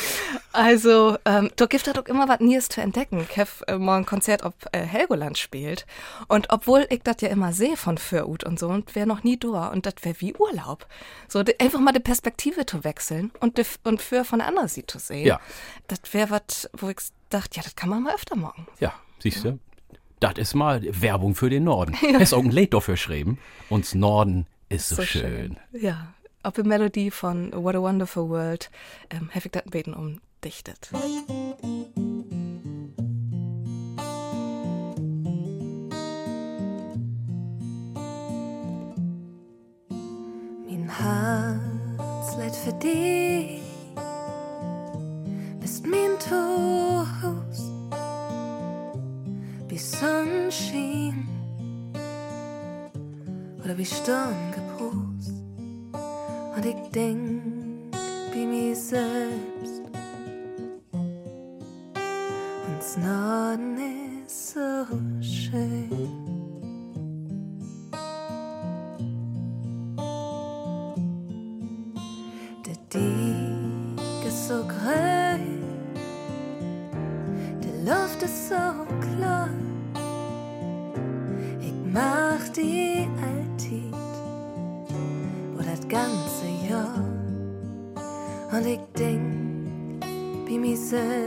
[SPEAKER 3] also, ähm, da gibt es doch immer was Neues zu entdecken. Ich habe äh, ein Konzert, ob äh, Helgoland spielt. Und obwohl ich das ja immer sehe von Fürut und so, und wäre noch nie da. Und das wäre wie Urlaub. So, die, einfach mal die Perspektive zu wechseln und, die, und für von der anderen Seite zu sehen.
[SPEAKER 2] Ja.
[SPEAKER 3] Das wäre was, wo ich dachte, ja, das kann man mal öfter machen.
[SPEAKER 2] Ja. siehst du? Das ist mal Werbung für den Norden. Ja. Hast auch ein Lied dafür geschrieben. Uns Norden ist so,
[SPEAKER 4] So
[SPEAKER 2] schön.
[SPEAKER 4] Ja, auf die Melodie von What a Wonderful World ähm, habe ich das Beten umdichtet. Mein Herz lädt für dich, bist mein Trost, Sonnenschein oder wie Sturm geprost. Und ich denk wie mir selbst. Uns Norden ist so schön. Der Dieg ist so grün, die Luft ist so klar. Mach die Alltid wo das ganze Jahr. Und ich denk wie mich selbst.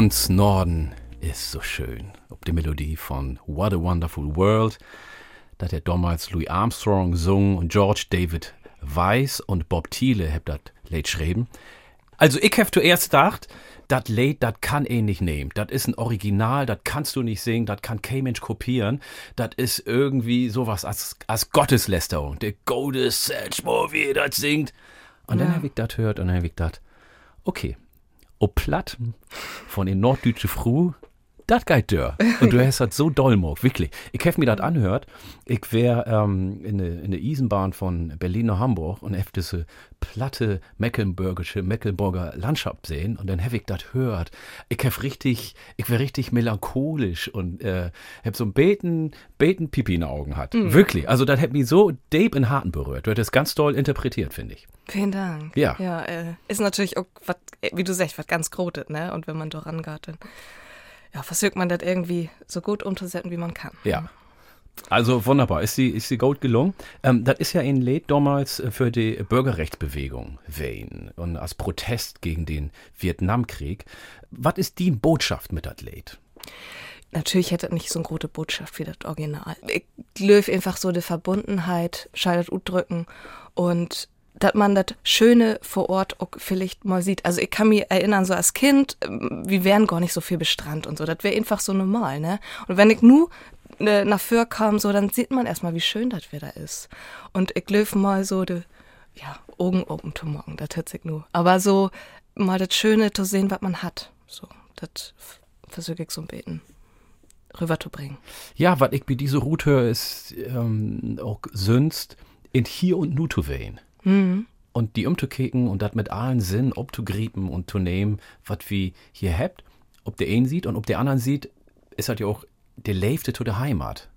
[SPEAKER 4] Uns Norden ist so schön. Ob
[SPEAKER 2] die Melodie von What a Wonderful World, das hat damals Louis Armstrong gesungen und George David Weiss und Bob Thiele habt das Lied geschrieben. Also ich hab zuerst gedacht, das Lied, das kann eh nicht nehmen. Das ist ein Original, das kannst du nicht singen, das kann kein Mensch kopieren. Das ist irgendwie sowas als, als Gotteslästerung. Der Gottes er das singt. Und dann
[SPEAKER 4] Ja.
[SPEAKER 2] hab ich das gehört und dann hab ich gedacht, okay, ob platt von den norddeutsche Fru, das geht dör. Und du hast das so doll mogt, wirklich. Ich hab mir das anhört. Ich wär ähm, in der in Eisenbahn von Berlin nach Hamburg und hab diese platte mecklenburgische, Mecklenburger Landschaft sehen und dann hab ich das hört. Ich hab richtig, ich wär richtig melancholisch und äh, hab so ein beten, beten Pipi in den Augen hat. Wirklich. Also das hat mich so deep in Harten berührt. Du das ganz doll interpretiert, finde ich.
[SPEAKER 3] Vielen Dank.
[SPEAKER 2] Ja.
[SPEAKER 3] Ja, äh, ist natürlich auch, wat, äh, wie du sagst, was ganz Grotes, ne? Und wenn man da rangeht, dann ja, versucht man das irgendwie so gut umzusetzen, wie man kann.
[SPEAKER 2] Ja. Also wunderbar, ist sie, ist sie gut gelungen. Ähm, das ist ja ein Lied damals äh, für die Bürgerrechtsbewegung Wayne und als Protest gegen den Vietnamkrieg. Was ist die Botschaft mit das Lied?
[SPEAKER 3] Natürlich hätte nicht so eine große Botschaft wie das Original. Ich glaube einfach so die Verbundenheit, scheidet drücken und dass man das Schöne vor Ort auch vielleicht mal sieht. Also ich kann mich erinnern, so als Kind, ähm, wir wären gar nicht so viel bestrand und so. Das wäre einfach so normal, ne? Und wenn ich nur äh, nach Föhr kam, so, dann sieht man erstmal, wie schön das wieder ist. Und ich löf mal so de, ja, Augen open to morgen, das hört sich nur. Aber so mal das Schöne zu sehen, was man hat. So, das versuche ich so ein beten rüberzubringen.
[SPEAKER 2] Ja, was ich bei dieser Route ist ähm, auch Sünst in hier und nu zu wehen. Und die umzukeken und das mit allen Sinn obzugrieben und zu nehmen, was wir hier habt, ob der einen sieht und ob der anderen sieht, ist halt ja auch der Leifte zu der Heimat.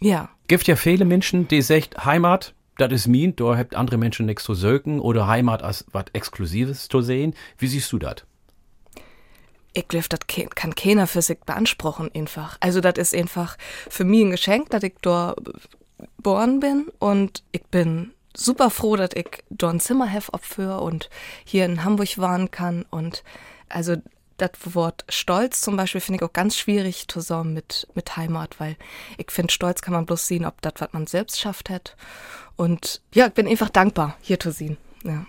[SPEAKER 3] Ja,
[SPEAKER 2] Gibt ja viele Menschen, die sagt, Heimat, das ist mein, da habt andere Menschen nichts zu söken oder Heimat als was Exklusives zu sehen. Wie siehst du das?
[SPEAKER 3] ich glaube, das kann keiner für sich beanspruchen einfach. Also das ist einfach für mich ein Geschenk, dass ich da geboren bin und ich bin super froh, dass ich ein Zimmer habe für und hier in Hamburg waren kann und also das Wort Stolz zum Beispiel finde ich auch ganz schwierig zusammen mit, mit Heimat, weil ich finde, Stolz kann man bloß sehen, ob das, was man selbst schafft hat. Und ja, ich bin einfach dankbar, hier zu sehen. Ja.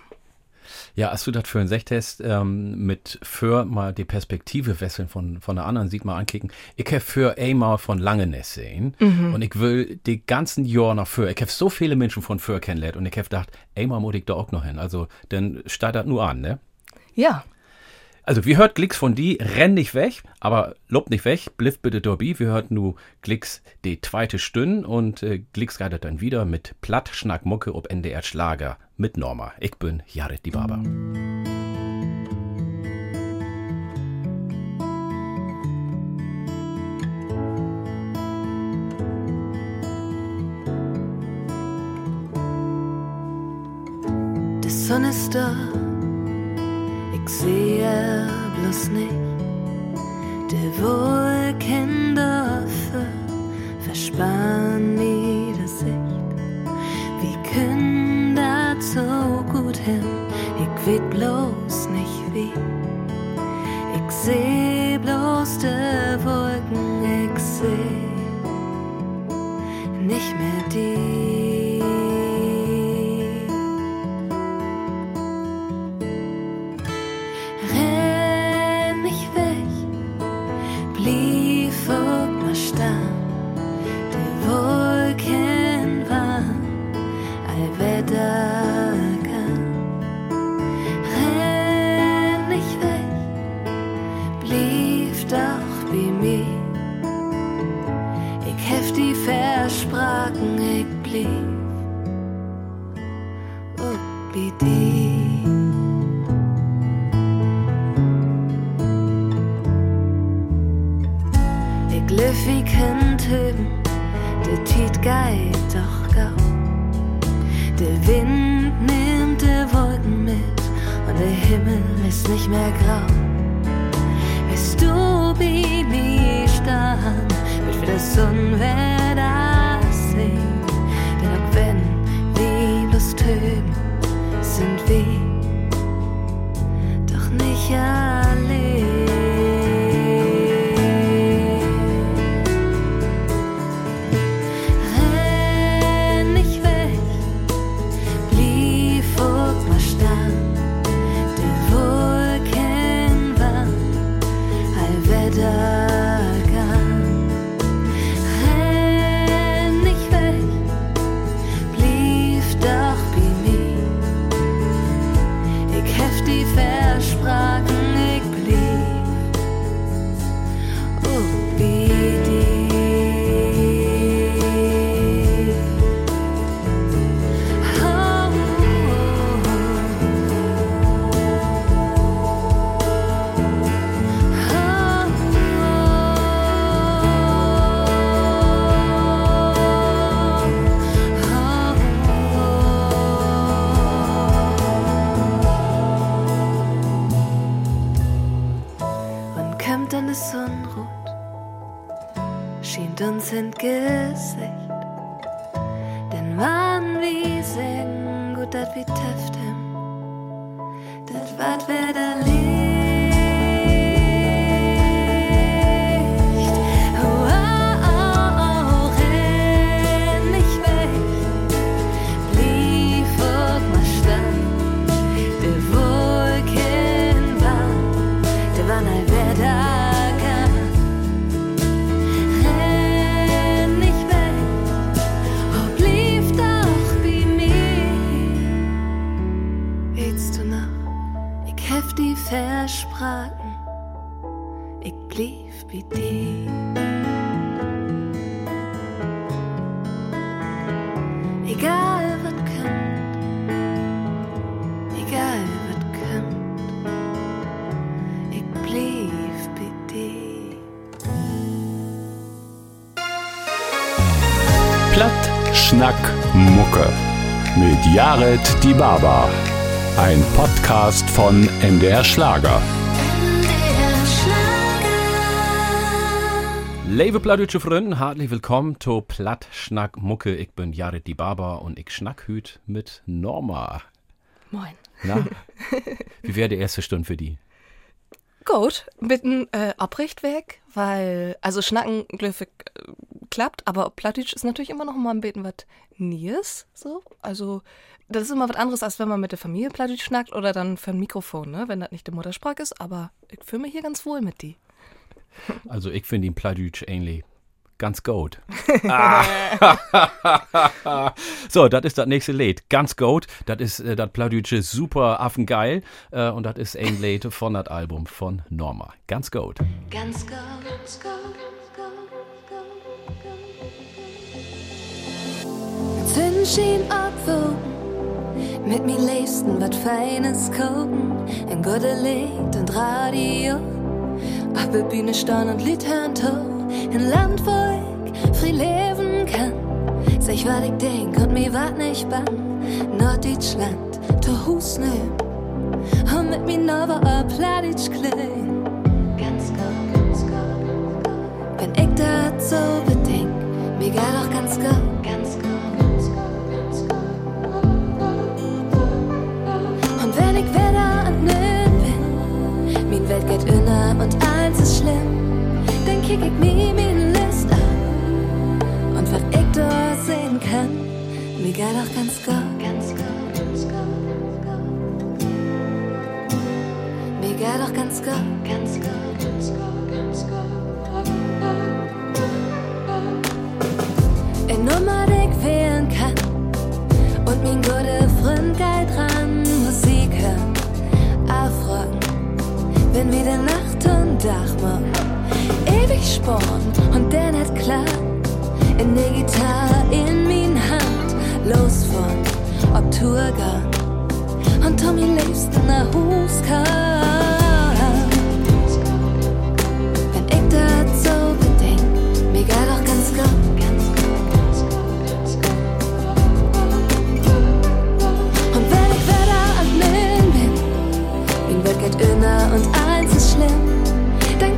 [SPEAKER 2] Ja, als du das für ein Sechtest ähm, mit für mal die Perspektive wechseln von, von der anderen sieht mal ankicken. Ich habe für einmal von Langeness sehen und ich will die ganzen Jahre noch für. Ich habe so viele Menschen von für kennengelernt und ich habe gedacht, einmal muss ich da auch noch hin. Also, dann steigt das nur an, ne?
[SPEAKER 3] Ja,
[SPEAKER 2] Also, wir hört Glicks von die, renn nicht weg, aber lob nicht weg, bliff bitte dorbi. Wir hört nu Glicks die zweite Stunde und äh, Glicks geht dann wieder mit Platt Schnack Mucke ob NDR Schlager mit Norma. Ich bin Jared die Barber.
[SPEAKER 4] Die Sonne ist da, ich sehe bloß nicht. Die Wolken dafür verspannen mir die Sicht. Wie können das so gut hin? Ich weet bloß nicht wie. Ich seh bloß die Wolken, ich seh nicht mehr die. Ist nicht mehr grau. Bist du mir stand, wird wieder Sonnenwetter sehen. Denn auch wenn wir bloß töten, sind wir doch nicht allein.
[SPEAKER 1] Baba. Ein Podcast von MDR Schlager.
[SPEAKER 2] Liebe plattdeutsche Freunde, herzlich willkommen zu Platt, Schnack, Mucke. Ich bin Jared Die Baba und ich schnack hüt mit Norma.
[SPEAKER 3] Moin.
[SPEAKER 2] Na, wie wäre die erste Stunde für die?
[SPEAKER 3] Gut, einem äh, Abrichtweg, weil, also Schnacken, glücklich äh, klappt, aber Plattdeutsch ist natürlich immer noch mal ein bisschen was Nies, so. Also, das ist immer was anderes, als wenn man mit der Familie Plattdeutsch schnackt oder dann für ein Mikrofon, ne, wenn das nicht die Muttersprache ist, aber ich fühle mich hier ganz wohl mit die.
[SPEAKER 2] Also, ich finde ihn Plattdeutsch ähnlich ganz gut. so, das ist das nächste Lied. Ganz gut. Das ist äh, das Plattdeutsche super affengeil. Äh, und das ist ein Lied von das Album von Norma. Ganz gut.
[SPEAKER 4] Ganz gut, ganz gut, gut, gut. Zündschien abwogen, mit mir liebsten wat Feines kochen, ein gute Lied und Radio. Auf der Bühne stehen und Lied hören ein Land, wo ich frei leben kann. Sag ich, wat ich denk und mir wat nicht bang, Norddeutschland, to Hus nehm, und mit mir nova a Plattdeutsch klein. Ganz gut, ganz gut, Wenn ich so bedenk, mir geht auch ganz gut, ganz gut, ganz Welt geht inner und eins ist schlimm, dann kick ich mir mein List an. Und was ich da sehen kann, mir geht auch ganz gut, ganz gut. Mir geht auch ganz gut, ganz gut, ganz gut, ganz gut. Eine Nummer, die ich wählen kann. Und mein guter Freund geht dran, Wenn wieder Nacht und Dach macht, ewig sporn und der nicht klar. In der Gitarre in min Hand, los von ob Tourgang und Tommy liebsten nach Hus kam.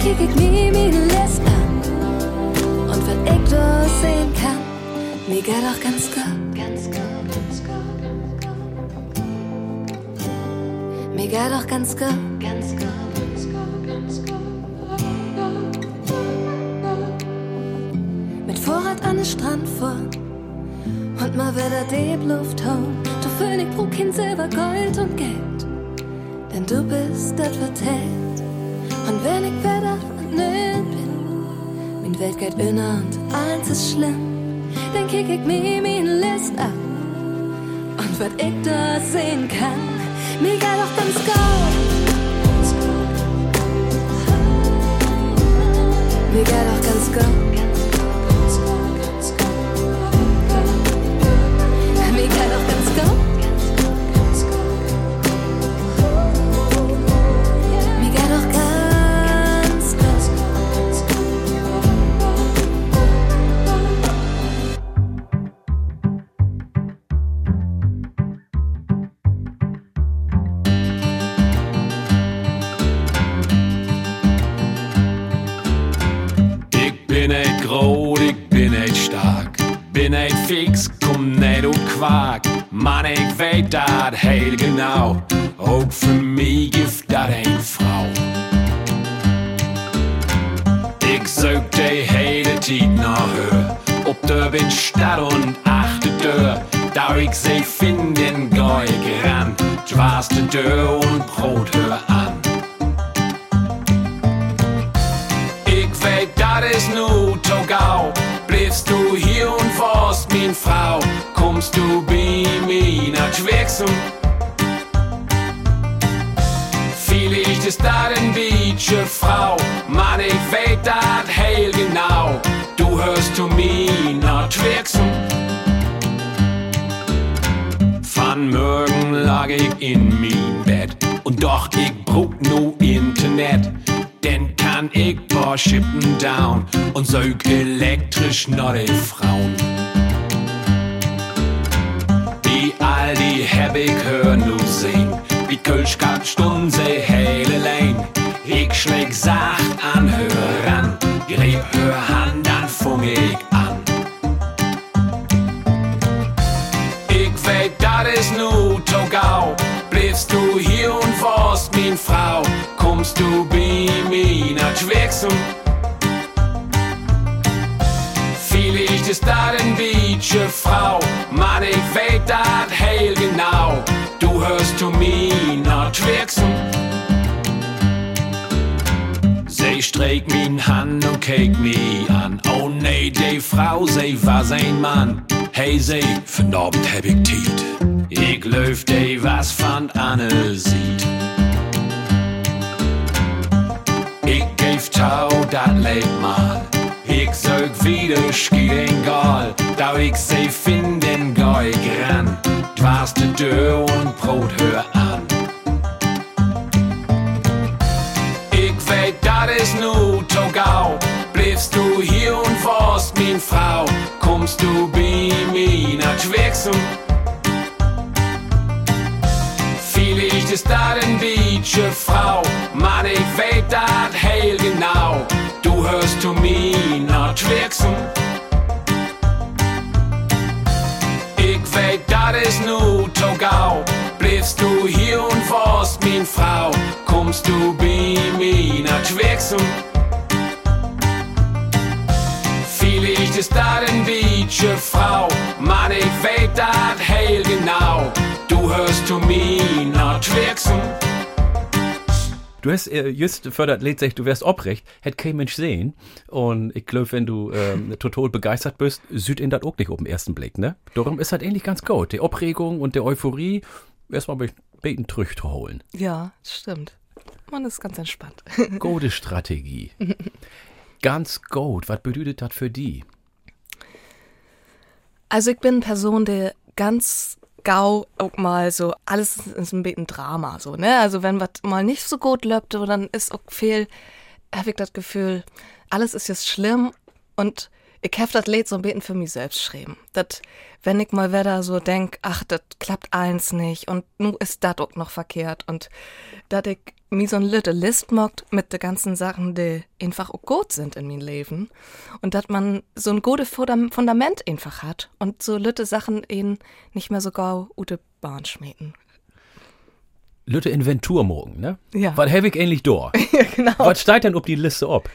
[SPEAKER 4] Mir meine List an. Und wenn ich das sehen kann, mir geht auch ganz gut, ganz gut, ganz gut. Mir geht auch ganz gut, ganz gut, Vorrat an den Strand vor und mal wieder die Luft hauen. Du König brauch kein Silber, Gold und Geld, denn du bist das vertellt. Und wenn ich Welt geht inner und eins ist schlimm, dann kick ich mir meine List ab. Und was ich da sehen kann, mir geht auch ganz gut. Mir geht auch ganz gut.
[SPEAKER 7] Du bei mir nach Schwexum? Vielleicht ist dat ein Beatsche Frau. Mann, ich weet dat heel genau. Du hörst zu mir nach Schwexum. Van morgen lag ich in mein Bett und doch ich brauch nu Internet. Denn kann ich paar down und sög elektrisch die Frauen. Die hab ich hör nu sehen, wie Kölsch gab Stunden se hele Lane. Ich schläg sacht an, hör ran, greb hör dann fung ich an. Ich weet, dat is nu Togau. Bleibst du hier und warst min Frau? Kommst du bei mir nach Schwexum? Vielleicht ist dat ein Beatsche Frau. Mann, ich weet dat heel genau. Du hörst zu mir nach Schwexum. Sie streek min Hand und keek mich an. Oh nee, die Frau, sie war sein Mann. Hey, sie, vanavond heb ik tijd. Ik leuf die was van Anne sieht. Ik geef touw, dat leed mal. Ik zoek wieder schieden gal. Da ik sie finden, geh ich ran. Dwars de Deur und Brot hör an. Ich weet, dat is nu Togau. Bleibst du hier und warst min Frau? Kommst du bei mir nach Schwexum? Vielleicht ist dat ein Frau. Mann, ich weet dat heel genau. Du hörst zu mir nach Schwexum. Ich weet, dat is nu Togau. Bleibst du hier und warst min Frau? Kommst du bei mir nach Schwexum? Vielleicht ist dat ein Beatsche Frau. Mann, ich weet dat heel genau. Du hörst zu mir nach Schwexum.
[SPEAKER 2] Du hast äh, just fördert letztlich, du wärst obrecht, hätt kein Mensch sehen. Und ich glaube, wenn du ähm, total begeistert bist, süd in das auch nicht auf den ersten Blick, ne? Darum ist das ähnlich ganz gut. Die Aufregung und der Euphorie erstmal ein bisschen Trüch zu holen.
[SPEAKER 3] Ja, stimmt. Man ist ganz entspannt.
[SPEAKER 2] Gute Strategie. ganz gut. Was bedeutet das für die?
[SPEAKER 3] Also ich bin eine Person, der ganz gau auch mal so, alles ist, ein bisschen Drama, so, ne? Also wenn was mal nicht so gut läuft, dann ist auch viel, habe ich das Gefühl, alles ist jetzt schlimm und ich hab das Lied so ein bisschen für mich selbst geschrieben. Dat, wenn ich mal wieder so denk, ach, das klappt eins nicht und nu ist das auch noch verkehrt und dat ich mir so ein Lütte List mockt mit de ganzen Sachen, die einfach auch gut sind in mein Leben und dass man so ein gutes Fundam- Fundament einfach hat und so Lütte Sachen eben nicht mehr so gau ute Bahn schmieden.
[SPEAKER 2] Lütte Inventur morgen, ne?
[SPEAKER 3] Ja.
[SPEAKER 2] Was hab ich ähnlich da?
[SPEAKER 3] ja, genau.
[SPEAKER 2] Was steigt denn auf die Liste ob?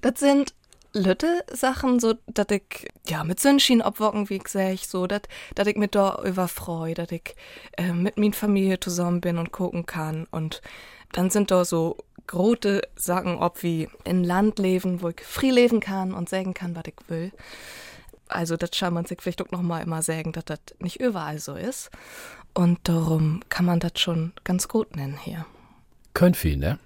[SPEAKER 3] Das sind Lütte Sachen, so, dass ich, ja, mit Sünschien obwocken, wie ich sag, so, dass dass ich mich da überfreu, dass ich äh, mit min Familie zusammen bin und gucken kann. Und dann sind da so große Sachen, ob wie in Land leben, wo ich frei leben kann und sagen kann, was ich will. Also, das kann man sich vielleicht auch noch mal immer sagen, dass das nicht überall so ist. Und darum kann man das schon ganz gut nennen hier.
[SPEAKER 2] Könnt viel, ne?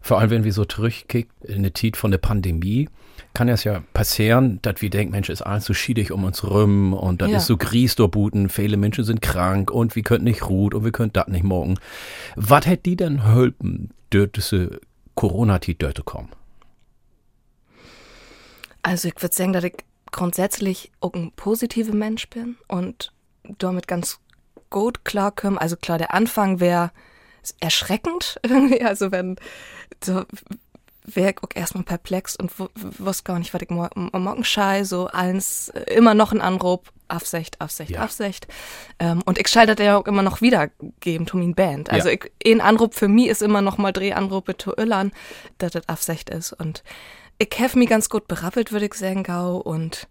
[SPEAKER 2] Vor allem, wenn wir so zurückkicken in eine Zeit von der Pandemie, kann es ja passieren, dass wir denken, Mensch, ist alles so schiedig um uns rum und dann
[SPEAKER 3] Ja.
[SPEAKER 2] ist so Gries Buten, viele Menschen sind krank und wir können nicht ruht und wir können das nicht morgen. Was hätte die denn helfen, dort diese Corona-Zeit dort zu kommen?
[SPEAKER 3] Also ich würde sagen, dass ich grundsätzlich auch ein positiver Mensch bin und damit ganz gut klarkomme. Also klar, der Anfang wäre erschreckend irgendwie. Also wenn so wäre auch erstmal perplex und wu- wusste gar nicht, was ich mor morgen schei, so eins, äh, immer noch ein Anruf, Afsecht, Afsecht,
[SPEAKER 2] Ja.
[SPEAKER 3] Afsecht. Ähm, und ich scheiterte ja auch immer noch wiedergeben, to min Band. Also
[SPEAKER 2] Ja.
[SPEAKER 3] ich, ein Anruf für mich ist immer noch mal Drehanrufe zu Öllern, dass das Afsecht ist. Und ich hef mich ganz gut berappelt, würde ich sagen, Gau, und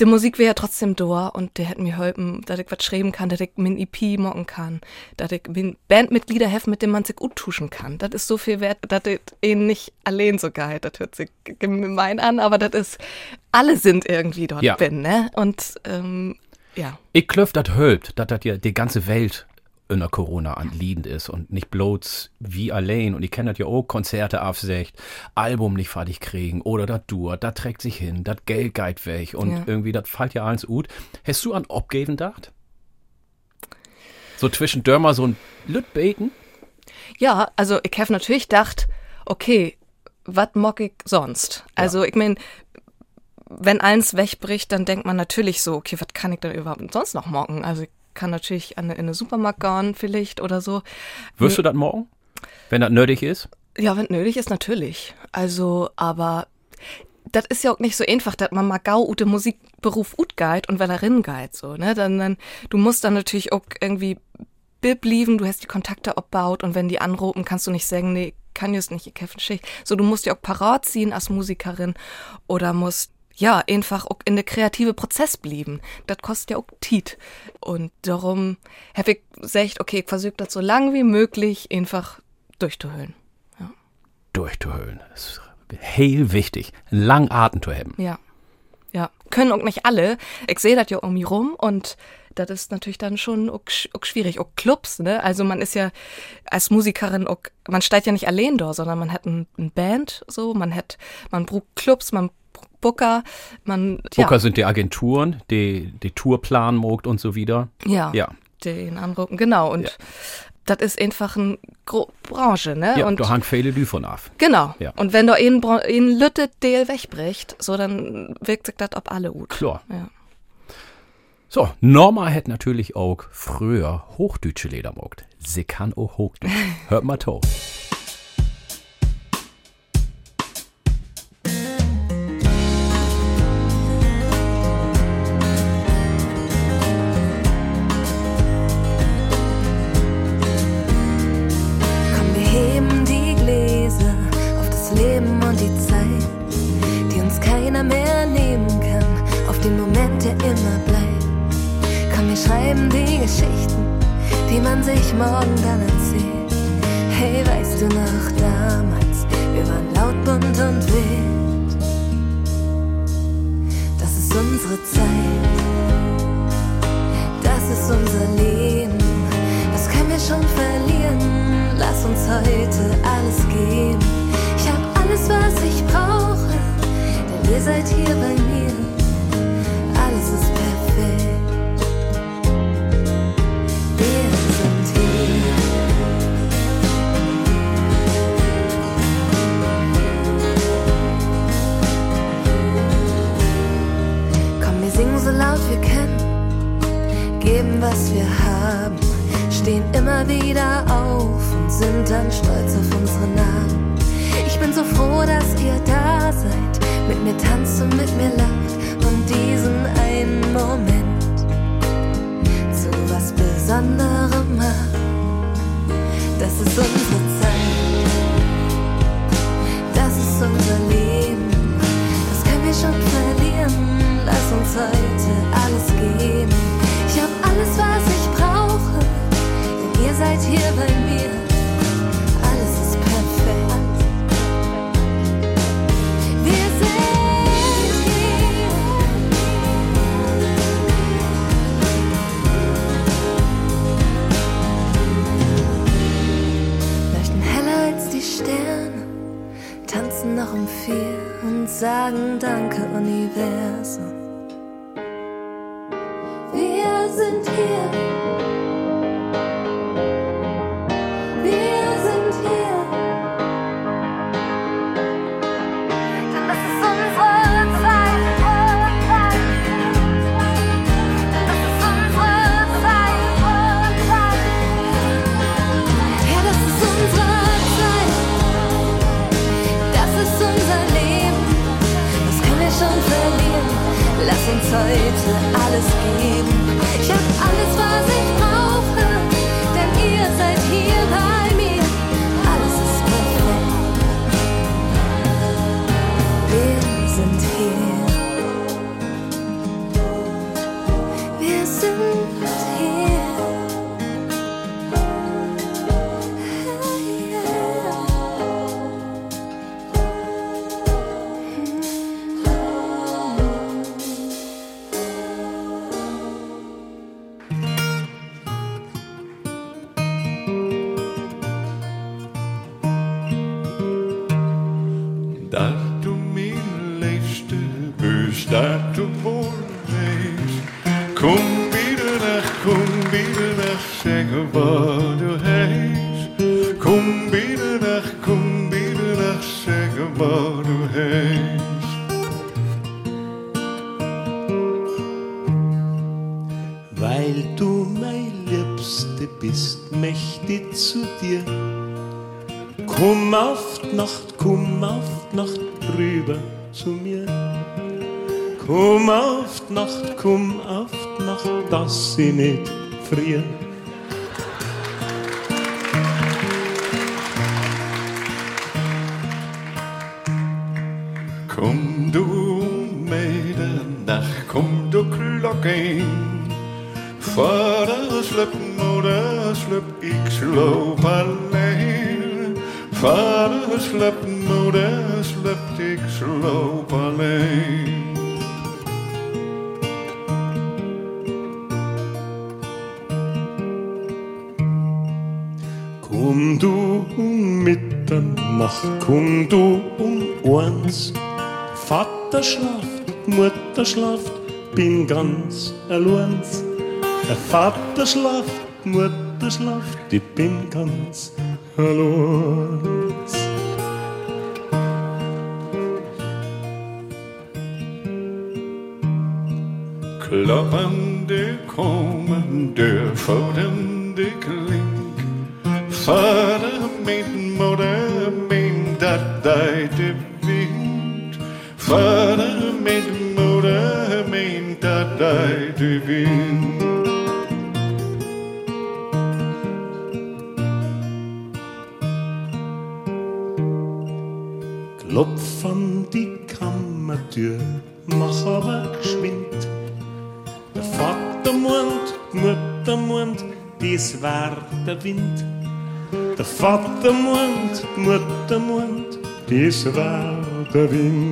[SPEAKER 3] die Musik wäre ja trotzdem da und der hätte mir helfen, dass ich was schreiben kann, dass ich min EP machen kann, dass ich min Bandmitglieder hef, mit dem man sich gut tuschen kann. Das ist so viel wert, dass ich ihn nicht allein so geil, das hört sich gemein an, aber das ist, alle sind irgendwie dort
[SPEAKER 2] Ja.
[SPEAKER 3] bin, ne? Und, ähm, ja.
[SPEAKER 2] Ich klöft dat hölbt, dass das ja die ganze Welt in der Corona anliegend ist und nicht bloß wie allein. Und ich kenne das ja auch, Konzerte aufsecht, Album nicht fertig kriegen oder das dauert, das trägt sich hin, das Geld geht weg und
[SPEAKER 3] Ja.
[SPEAKER 2] irgendwie, das fällt ja alles gut. Hast du an Abgeben gedacht? So zwischen Dörmer so ein Lütbeten?
[SPEAKER 3] Ja, also ich habe natürlich gedacht, okay, was mock ich sonst? Also ich mein, wenn eins wegbricht, dann denkt man natürlich so, okay, was kann ich denn überhaupt sonst noch mocken? Also ich kann natürlich an, in eine Supermarkt gehen vielleicht oder so.
[SPEAKER 2] Wirst du das morgen? Wenn das nötig ist?
[SPEAKER 3] Ja, wenn nötig ist, natürlich. Also, aber das ist ja auch nicht so einfach, dass man mal gau ute Musikberuf ut geht und Wellerin geht, so, ne? Dann, dann, du musst dann natürlich auch irgendwie Bib lieben, du hast die Kontakte abbaut und wenn die anrufen, kannst du nicht sagen, nee, kann just nicht, ich eine Schicht. So, du musst ja auch parat ziehen als Musikerin oder musst ja, einfach auch in der kreative Prozess blieben. Das kostet ja auch Tiet. Und darum habe ich gesagt, okay, ich versuche das so lang wie möglich einfach durchzuhöhlen.
[SPEAKER 2] Durchzuhöhlen. Das ist heel wichtig. Langen Atem zu haben.
[SPEAKER 3] Ja. Ja. Können auch nicht alle. Ich sehe das ja um mich rum und das ist natürlich dann schon auch, sch- auch schwierig. Auch Clubs, ne? Also man ist ja als Musikerin auch, man steigt ja nicht allein da, sondern man hat ein, ein Band, so, man hat, man braucht Clubs, man Booker, man,
[SPEAKER 2] Booker sind die Agenturen, die die Tour planen mogt und so wieder.
[SPEAKER 3] ja, ja,
[SPEAKER 2] Ja.
[SPEAKER 3] den anrufen, genau. Und
[SPEAKER 2] Ja.
[SPEAKER 3] das ist einfach eine Branche, ne?
[SPEAKER 2] Ja,
[SPEAKER 3] und
[SPEAKER 2] da hangt viele Lü von ab.
[SPEAKER 3] Genau.
[SPEAKER 2] Ja.
[SPEAKER 3] Und wenn da ein Lütte Deal wegbricht, so dann wirkt sich das auf alle gut.
[SPEAKER 2] Klar.
[SPEAKER 3] Ja.
[SPEAKER 2] So, Norma hätte natürlich auch früher Hochdeutsche Leder mogt. Sie kann auch Hochdeutsch. Hört mal to.
[SPEAKER 4] Unsere Zeit, das ist unser Leben. Was können wir schon verlieren? Lass uns heute alles geben. Ich hab alles, was ich brauche, denn ihr seid hier bei mir. Laut wir können geben, was wir haben, stehen immer wieder auf und sind dann stolz auf unsere Namen. Ich bin so froh, dass ihr da seid, mit mir tanzt und mit mir lacht und diesen einen Moment zu was Besonderem macht. Das ist unsere Zeit, das ist unser Leben, das können wir schon verlieren. Lass uns heute alles geben. Ich hab alles, was ich brauche, denn ihr seid hier bei mir. Alles ist perfekt. Wir sind hier. Leuchten heller als die Sterne, tanzen noch um vier und sagen Danke, Universum. Wir sind hier. Heute alles geben. Ich hab alles, was ich brauche,
[SPEAKER 8] Vater schlaft, Mutter schlaft, bin ganz allein. Der Vater schlaft, Mutter schlaft, ich bin ganz allein.
[SPEAKER 5] Pisse volta vinho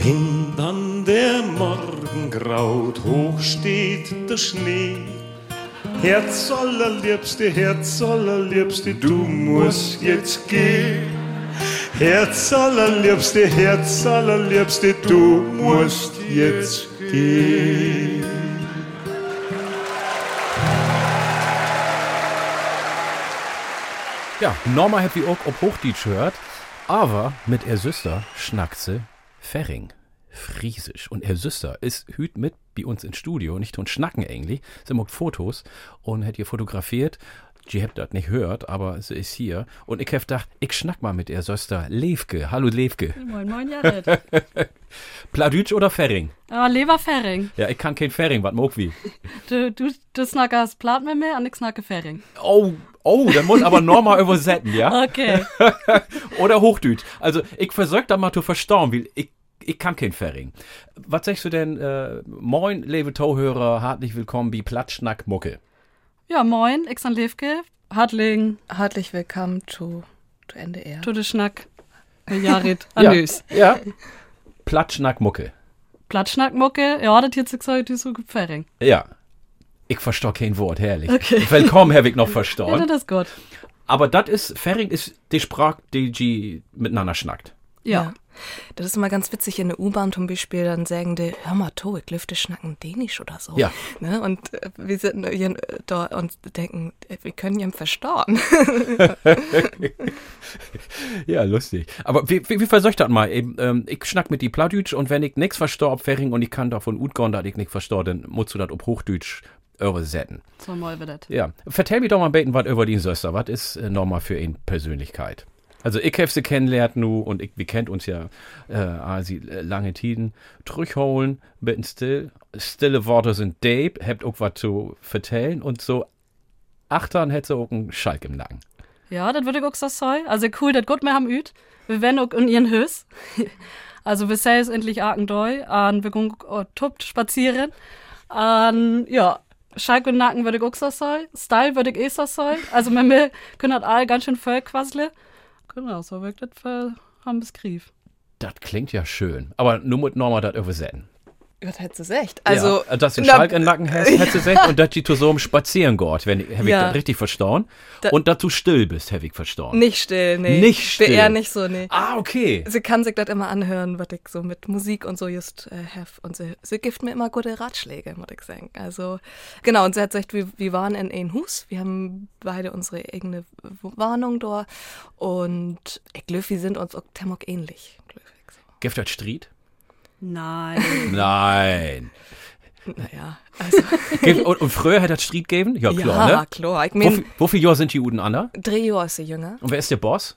[SPEAKER 8] Wenn dann der Morgen graut, hoch steht der Schnee. Herz allerliebste, Herz allerliebste, du musst jetzt gehen. Herz allerliebste, Herz allerliebste, du musst jetzt gehen.
[SPEAKER 2] Ja, normal happy auch ob Hochdeutsch hört, aber mit er Süster schnackt sie Ferring. Friesisch. Und er Süster ist hüt mit bei uns ins Studio, nicht und schnacken eigentlich. Sie macht Fotos und hat ihr fotografiert. Die habt das nicht hört, aber sie ist hier. Und ich hab gedacht, ich schnack mal mit ihr Süster Levke. Hallo Levke.
[SPEAKER 9] Moin, moin, Jared.
[SPEAKER 2] Pladütsch oder Ferring?
[SPEAKER 9] Aber Lever Ferring.
[SPEAKER 2] Ja, ich kann kein Ferring, was mag wie.
[SPEAKER 9] Du, du, du snackst Plat mit mir und ich snacke Ferring.
[SPEAKER 2] Oh, oh, dann muss aber normal übersetzen, ja?
[SPEAKER 9] Okay.
[SPEAKER 2] Oder Hochdeutsch. Also, ich versuch da mal zu verstauen, weil ich, ich kann kein Ferring. Was sagst du denn, äh, moin, liebe Tauhörer, herzlich willkommen bei Platschnack Mucke.
[SPEAKER 9] Ja, moin, ich san Levke. Hartling,
[SPEAKER 3] Herzlich willkommen zu, zu NDR.
[SPEAKER 9] tu de Schnack. Äh, Jared,
[SPEAKER 2] Ja. Ja. Platschnack Mucke.
[SPEAKER 9] Platschnackmucke, ja, das jetzt gesagt, so Ferring.
[SPEAKER 2] Ja. Ich versteh kein Wort, herrlich.
[SPEAKER 9] Okay.
[SPEAKER 2] Willkommen, hab ich noch
[SPEAKER 9] Ja,
[SPEAKER 2] verstanden.
[SPEAKER 9] das ist gut.
[SPEAKER 2] Aber das ist, Ferring ist die Sprache, die die miteinander schnackt.
[SPEAKER 9] Ja.
[SPEAKER 3] Das ist immer ganz witzig in der U-Bahn zum Beispiel, dann sagen die, hör mal, to, ich lüfte schnacken Dänisch oder so.
[SPEAKER 2] Ja.
[SPEAKER 3] Ne? Und äh, wir sind hier äh, da und denken, äh, wir können ihn verstauen.
[SPEAKER 2] Ja, lustig. Aber wie, wie, wie versucht das mal? Eben, ähm, ich schnack mit die Plattdeutsch und wenn ich nix verstehe ob Ferring und ich kann davon utgehen, dass ich nix verstehe, dann musst du das auf Hochdeutsch übersetzen.
[SPEAKER 9] So mal wird das.
[SPEAKER 2] Ja, vertell mir doch mal ein bisschen was über die Söster. Was ist äh, nochmal für ihn Persönlichkeit? Also ich habe sie kennengelernt nu und ich, wir kennt uns ja äh, also äh, lange Tiden. Zurückholen, bisschen still. Stille Worte sind Dave, habt auch was zu vertellen und so achtern hätte auch einen Schalk im Nacken.
[SPEAKER 9] Ja, das würde ich auch so sagen. Also cool, das gut wir haben üt. Wir werden auch in ihren Hös. Also wir sehen es endlich Arkendoi, an wir gehen auch tuppt spazieren. An, ja, Schalk und Nacken würde ich auch so sagen. Style würde ich eh so sagen. Also wir können das all ganz schön voll quasseln. Genau, so wirkt das für haben es Grief.
[SPEAKER 2] Das klingt ja schön. Aber nur mit Norma das übersetzen.
[SPEAKER 3] Gott, hättest du echt. Also,
[SPEAKER 2] ja, dass du den
[SPEAKER 3] na,
[SPEAKER 2] Schalk im Nacken hast, hättest du gesagt, und dass du so im Spazieren geht, wenn ich
[SPEAKER 3] Ja.
[SPEAKER 2] richtig verstanden.
[SPEAKER 3] Da-
[SPEAKER 2] und dass du still bist, habe ich verstanden.
[SPEAKER 3] nicht still, nee.
[SPEAKER 2] Nicht still.
[SPEAKER 3] eher nicht so, nee.
[SPEAKER 2] Ah, okay.
[SPEAKER 3] Sie kann sich das immer anhören, was ich so mit Musik und so just äh, have. Und sie, sie gibt mir immer gute Ratschläge, muss ich sagen. Also, genau, und sie hat gesagt, wir, wir waren in ein Hus. Wir haben beide unsere eigene Warnung da. Und ich glaube, wir sind uns auch Temok ähnlich.
[SPEAKER 2] Gibt das Street?
[SPEAKER 9] Nein.
[SPEAKER 2] Nein.
[SPEAKER 3] Naja, also,
[SPEAKER 2] und, und früher hat das Street gegeben? Ja, klar,
[SPEAKER 3] ja,
[SPEAKER 2] ne?
[SPEAKER 3] klar. Ich mein,
[SPEAKER 2] wo viele Jahre sind die Uden an?
[SPEAKER 3] drei Jahre ist sie jünger.
[SPEAKER 2] Und wer ist der Boss?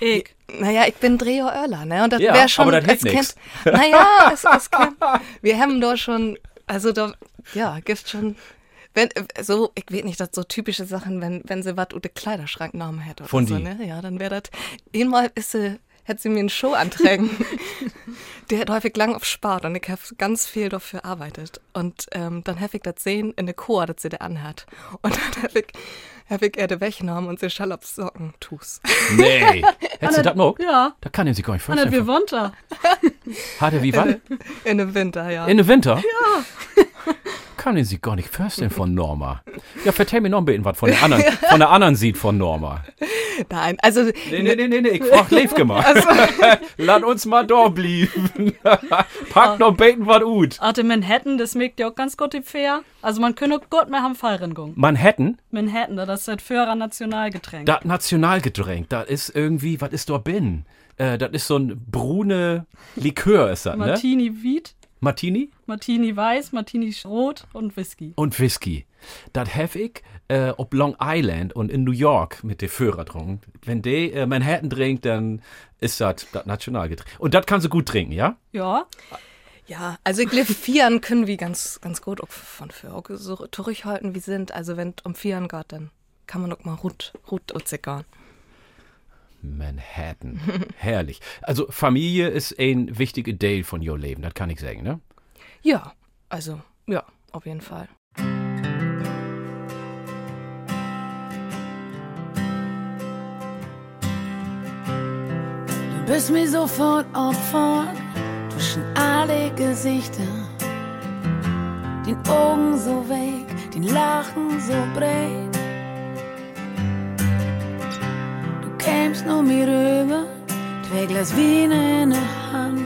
[SPEAKER 9] ich.
[SPEAKER 3] Naja, ich bin drei Jahre Öller, ne? Und das
[SPEAKER 2] Ja,
[SPEAKER 3] wäre schon.
[SPEAKER 2] aber das
[SPEAKER 3] kennt- Naja, es, es kennt, wir haben da schon, also da, ja, gibt schon. Wenn, so, ich weiß nicht, das so typische Sachen, wenn, wenn sie was unter Kleiderschrank genommen hätte oder
[SPEAKER 2] Von
[SPEAKER 3] so,
[SPEAKER 2] die?
[SPEAKER 3] ne? Ja, dann wäre das. Einmal ist sie, hätte sie mir einen Show antragen. Der hat häufig lang auf Spart und ich habe ganz viel dafür arbeitet. Und ähm, dann habe ich das sehen in der Chor, dass sie da anhat. Und dann habe ich, hab ich er weggenommen und sie schall Socken tus.
[SPEAKER 2] Nee. Hättest du das noch?
[SPEAKER 9] Ja,
[SPEAKER 2] Da kann ich sich gar nicht
[SPEAKER 9] und das wir
[SPEAKER 2] vorstellen.
[SPEAKER 9] wohnt da.
[SPEAKER 2] Hat er wie wann?
[SPEAKER 3] In dem Winter, ja.
[SPEAKER 2] In den Winter? Ja. Kann ich sich gar nicht vorstellen von Norma. Ja, vertell mir noch ein bisschen was von der anderen, von der anderen Seite von Norma.
[SPEAKER 3] Nein, also
[SPEAKER 2] Nee, nee, nee, nee, nee, ich frag Leif gemacht. Lass uns mal da blieben. Pack noch beten was ut.
[SPEAKER 9] Arte Manhattan, das merkt ja auch ganz gut die Fair. Also man könnte gut mehr haben gehen.
[SPEAKER 2] Manhattan,
[SPEAKER 9] Manhattan, das ist das Führer Nationalgetränk.
[SPEAKER 2] das Nationalgetränk, das ist irgendwie, was ist da bin? Äh, das ist so ein brune Likör, ist das, ne?
[SPEAKER 9] Martini Wheat,
[SPEAKER 2] Martini
[SPEAKER 9] Martini Weiß, Martini Rot und Whisky.
[SPEAKER 2] und Whisky. Das hab ich äh, ob Long Island und in New York mit den Führer getrunken. Wenn die äh, Manhattan trinkt, dann ist das das Nationalgetränk. Und das kannst du gut trinken, ja?
[SPEAKER 9] Ja,
[SPEAKER 3] Ja, also ich glaube, Vieren können wir ganz, ganz gut auch von auch so zurückhalten wie sind. Also wenn es um Vieren geht, dann kann man auch mal Rut, Rut und Zickern.
[SPEAKER 2] Manhattan. Herrlich. Also Familie ist ein wichtiger Teil von your Leben, das kann ich sagen, ne?
[SPEAKER 3] Ja, also ja, auf jeden Fall.
[SPEAKER 10] Du bist mir sofort Opfer zwischen alle Gesichter. Den Augen so weg, den Lachen so breit. Kämst nur mir rüber, zwei Glas Wein in der Hand.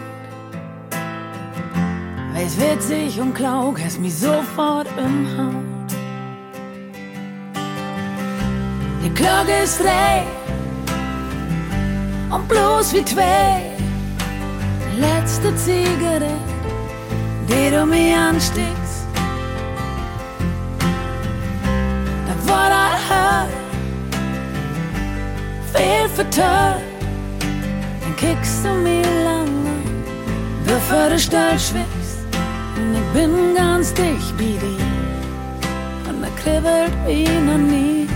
[SPEAKER 10] Weiß witzig und klaug, hast mich sofort im Haut. Die Glocke ist drei und bloß wie zwei. Letzte Zigarette, die du mir ansteckst. Da war das hart, kickst du mir lange, bevor du stolz schwächst. Und ich bin ganz dicht bei dir. Und er kribbelt wie noch nie.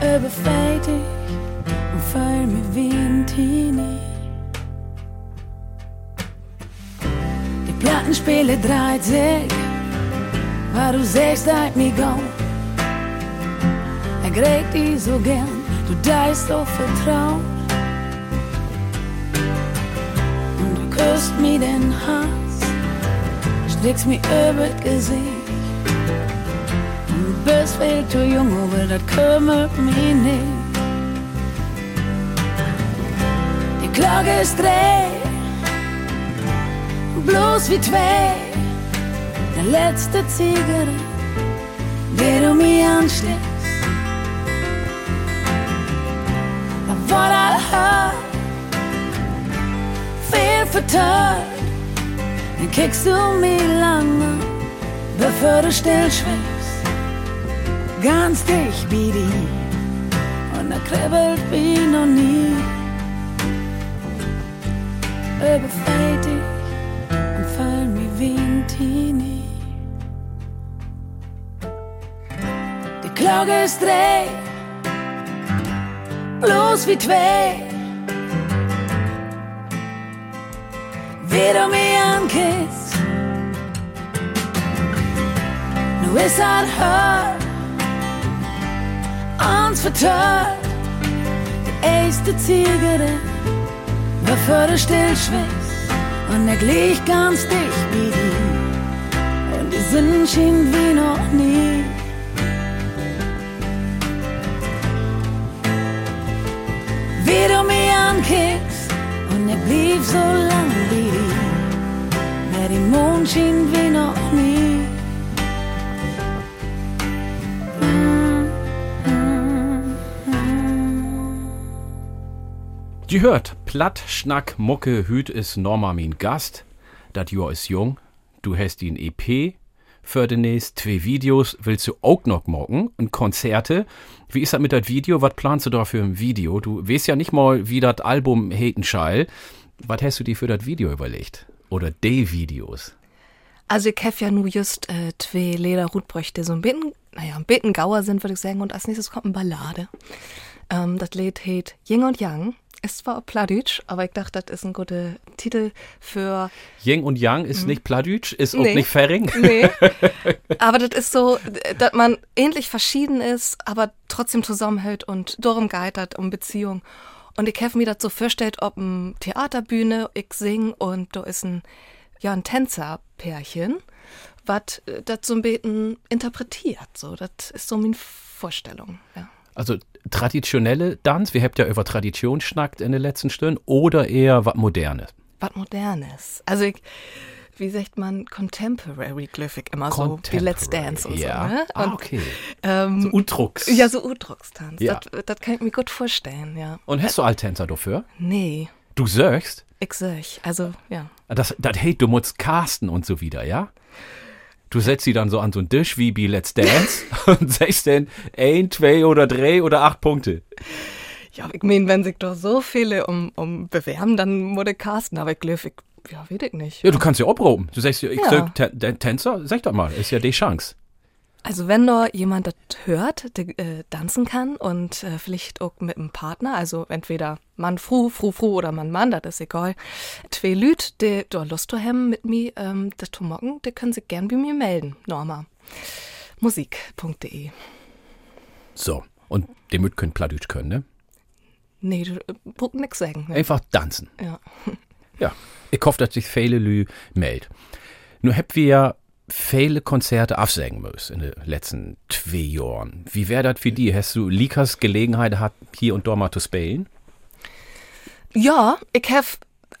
[SPEAKER 10] Überfällt dich und fühl mich wie ein Teenie. Die Plattenspiele dreht sich, weil du sagst, halt mich go. Gräbt dich so gern, du deist so vertraut. Und du küsst mir den Hals, streckst mir über Gesicht. Du bist viel zu jung, aber das kümmert mich nicht. Klocke ist drei, bloß wie zwei. Der letzte Zigarette, der du mir ansteckst. What I heard, viel vertört. Dann kickst du mich lange, bevor du stillschweigst. Ganz dicht wie die, und er kribbelt wie noch nie. Überfällt dich und fall mir wie ein Teenie. Die Glocke ist drei, bloß wie zwei. Wie du mich ankisst, nu ist halt hört, uns vertört. Die erste Zigarette, bevor du stillschwitzt. Und er glich ganz dicht wie die, und die Sonne schien wie noch nie. Wie du mich ankickst und ich blieb so lang wie mehr die Mond schien wie noch nie.
[SPEAKER 2] Die hört, Platt, Schnack, Mucke, Hüt ist Norma min Gast. Dat Jahr ist jung. Du hast ihn EP für demnächst zwei Videos. Willst du auch noch morgen? Und Konzerte. Wie ist das mit dat Video? Was planst du da für ein Video? Du weißt ja nicht mal, wie das Album Hetenschall. Was hast du dir für das Video überlegt? Oder die Videos?
[SPEAKER 3] Also ich hab ja nur just äh, zwei Lederrutbrüchte, so ein bisschen, naja, ein bisschen Gauer sind, würde ich sagen. Und als nächstes kommt eine Ballade. Ähm, das Lied heißt Ying und Yang. Ist zwar auf Pladütsch, aber ich dachte, das ist ein guter Titel für.
[SPEAKER 2] Yin und Yang ist nicht Pladütsch, ist auch nicht Ferring.
[SPEAKER 3] Nee. aber das ist so, dass man ähnlich verschieden ist, aber trotzdem zusammenhält und darum geitert um Beziehung. Und ich habe mir das so vorgestellt, ob eine Theaterbühne, ich sing und da ist ein, ja, ein Tänzerpärchen, was das so ein bisschen interpretiert. So, das ist so meine Vorstellung, ja.
[SPEAKER 2] Also traditionelle Tanz, wir habt ja über Tradition schnackt in den letzten Stunden, oder eher was Modernes?
[SPEAKER 3] Was Modernes. Also ich, wie sagt man, Contemporary Glyphic immer so, wie Let's Dance und
[SPEAKER 2] ja.
[SPEAKER 3] so. Ne?
[SPEAKER 2] Ah,
[SPEAKER 3] Und,
[SPEAKER 2] okay.
[SPEAKER 3] ähm,
[SPEAKER 2] So Udrucks.
[SPEAKER 3] Ja, so Udruckstanz.
[SPEAKER 2] Ja.
[SPEAKER 3] Das, kann ich mir gut vorstellen, ja.
[SPEAKER 2] Und hast du Alttänzer dafür?
[SPEAKER 3] Nee,
[SPEAKER 2] Du sagst,
[SPEAKER 3] ich sag, also ja.
[SPEAKER 2] das, das hey, du musst casten und so wieder, ja? Du setzt sie dann so an so einen Tisch wie bei Let's Dance und sagst dann ein, zwei oder drei oder acht Punkte.
[SPEAKER 3] Ja, ich meine, wenn sich doch so viele um, um bewerben, dann muss ich casten, aber ich glaube, ich, ja, weiß ich nicht.
[SPEAKER 2] Ja, du kannst ja abproben. Du sagst ja, ich
[SPEAKER 3] Ja.
[SPEAKER 2] sag Tän- Tän- Tänzer, sag doch mal, ist ja die Chance.
[SPEAKER 3] Also wenn da jemand das hört, der äh, tanzen kann und äh, vielleicht auch mit einem Partner, also entweder Mann, Fru, Fru, Fru oder Mann, Mann, das ist egal. Zwei Lüt, die da Lust haben mit mir, ähm, das zu machen, die können sich gern bei mir melden, Norma. Musik.de.
[SPEAKER 2] So, und dem müt könnt Plattdeutsch können, ne?
[SPEAKER 3] Nee, du äh, brauchst nix sagen. Ne?
[SPEAKER 2] Einfach tanzen.
[SPEAKER 3] Ja.
[SPEAKER 2] Ja, ich hoffe, dass sich viele Lü meldet. Nur habt wir ja viele Konzerte absagen müssen in den letzten zwei Jahren. Wie wäre das für die? Hast du Likas Gelegenheit gehabt, hier und dort mal zu spielen?
[SPEAKER 3] Ja, ich habe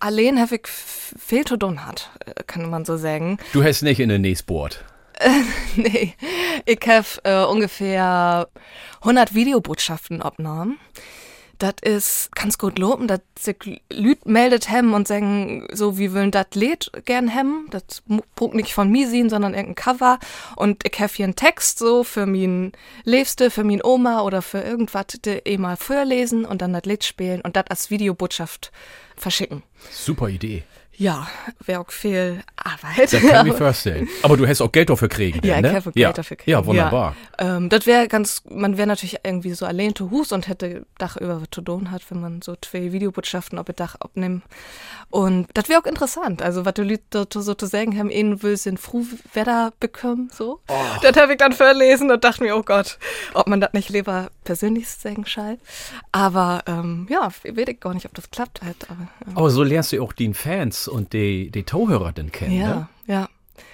[SPEAKER 3] allein hab ich viel zu tun hat, äh, kann man so sagen.
[SPEAKER 2] Du hast nicht in der Nähsport.
[SPEAKER 3] nee, ich habe äh, ungefähr 100 Videobotschaften abgenommen. Das ist ganz gut loben, sich Lüd meldet hem und sagen, so, wie wollen das Lied gern hem. Das braucht nicht von mir sein, sondern irgendein Cover. Und ich habe hier einen Text so für mein Liebste, für mein Oma oder für irgendwas, eh mal vorlesen und dann das Lied spielen und das als Videobotschaft verschicken.
[SPEAKER 2] Super Idee.
[SPEAKER 3] Ja, wäre auch viel Arbeit.
[SPEAKER 2] Das kann ich mir vorstellen. Aber du hast auch Geld dafür kriegen,
[SPEAKER 3] Ja,
[SPEAKER 2] denn,
[SPEAKER 3] ich
[SPEAKER 2] ne?
[SPEAKER 3] habe Geld
[SPEAKER 2] ja.
[SPEAKER 3] dafür kriegen.
[SPEAKER 2] Ja, wunderbar.
[SPEAKER 3] Ja. Ähm, das wäre ganz, man wäre natürlich irgendwie so allein zu Hus und hätte Dach über was zu tun hat, wenn man so zwei Videobotschaften auf Dach abnimmt. Und das wäre auch interessant. Also, was die Leute so zu sagen haben, ihnen will sind froh Wetter bekommen, so.
[SPEAKER 2] Oh.
[SPEAKER 3] Das habe ich dann verlesen und dachte mir, oh Gott, ob man das nicht lieber persönlich sagen soll. Aber, ähm, ja, weiß ich gar nicht, ob das klappt halt. Aber, ja.
[SPEAKER 2] Aber so lernst du auch die Fans und die, die dann kennen,
[SPEAKER 3] Ja,
[SPEAKER 2] ne?
[SPEAKER 3] ja.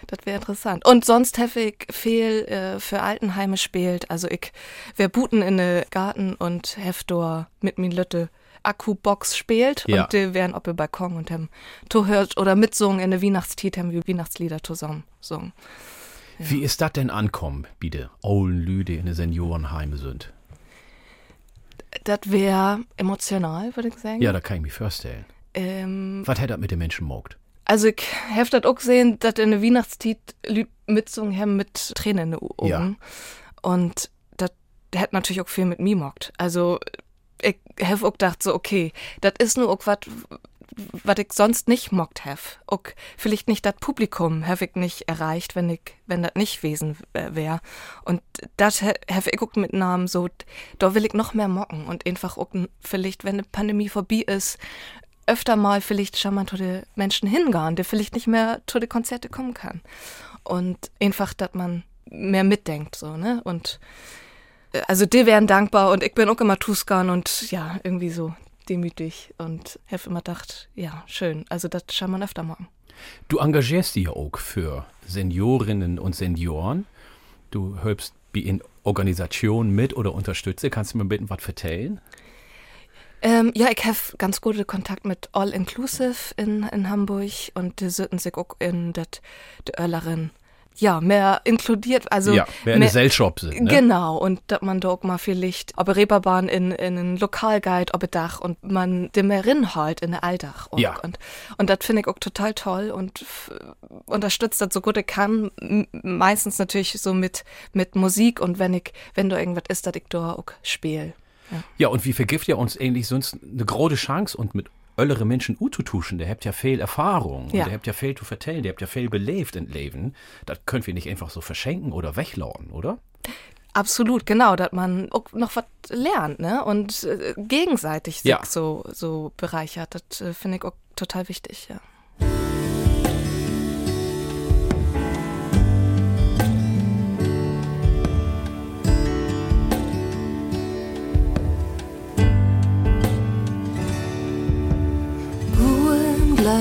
[SPEAKER 3] das wäre interessant. Und sonst habe ich viel äh, für Altenheime spielt. Also ich wär Buten in den Garten und Heftor mit min Lütte Akkubox spielt
[SPEAKER 2] Ja.
[SPEAKER 3] und die wären auf dem Balkon und haben to hört oder mitsungen in der Weihnachtstiet haben wir Weihnachtslieder zusammen singen.
[SPEAKER 2] Wie ist das denn ankommen, bitte? Ollen Lüde in den Seniorenheime sind.
[SPEAKER 3] Das wäre emotional, würde ich sagen.
[SPEAKER 2] Ja, da kann ich mich vorstellen.
[SPEAKER 3] Ähm,
[SPEAKER 2] Was hätte das mit den Menschen mogt?
[SPEAKER 3] Also ich habe das auch gesehen, dass in der Weihnachtstiet Lü mitsungen haben mit Tränen in den Augen.
[SPEAKER 2] Ja.
[SPEAKER 3] Und das hat natürlich auch viel mit mir mockt. Also ich habe auch gedacht so, okay, das ist nur auch was, was ich sonst nicht mockt have. Auch vielleicht nicht das Publikum habe ich nicht erreicht, wenn ich, wenn das nicht gewesen wäre. Und das habe ich auch mit Namen so, da will ich noch mehr mocken und einfach auch vielleicht, wenn die Pandemie vorbei ist, öfter mal vielleicht schon mal zu den Menschen hingehen, die vielleicht nicht mehr zu den Konzerte kommen kann. Und einfach, dass man mehr mitdenkt, so, ne? Und äh, also die wären dankbar und ich bin auch immer Tuskan und ja, irgendwie so demütig und habe immer gedacht, ja, schön. Also das kann man öfter machen.
[SPEAKER 2] Du engagierst dich ja auch für Seniorinnen und Senioren. Du hörst wie in Organisationen mit oder unterstütze. Kannst du mir bitten, was vertellen?
[SPEAKER 3] Ähm, ja, ich habe ganz gute Kontakt mit All Inclusive in, in Hamburg und die sollten sich auch in das die Örlerin ja, mehr inkludiert, also
[SPEAKER 2] ja, wer in der Gesellschaft sind. Ne?
[SPEAKER 3] Genau, und dass man da auch mal vielleicht, ob Reeperbahn in, in einen Lokalguide, ob Dach und man dem mehr halt in der Alldach. auch.
[SPEAKER 2] Ja.
[SPEAKER 3] Und, und das finde ich auch total toll und unterstützt das so gut ich kann. Meistens natürlich so mit, mit Musik und wenn ich, wenn da irgendwas ist, dass ich da auch spiele.
[SPEAKER 2] Ja, und wie vergift ihr uns ähnlich sonst eine große Chance und mit öllere Menschen uzutuschen, der habt ja viel Erfahrung
[SPEAKER 3] Ja.
[SPEAKER 2] der habt ja viel zu vertellen, der habt ja viel belebt in Leben. Das können wir nicht einfach so verschenken oder weglauen, oder?
[SPEAKER 3] Absolut, genau, dass man auch noch was lernt, ne? Und äh, gegenseitig sich
[SPEAKER 2] Ja.
[SPEAKER 3] so, so bereichert. Das äh, finde ich auch total wichtig, ja.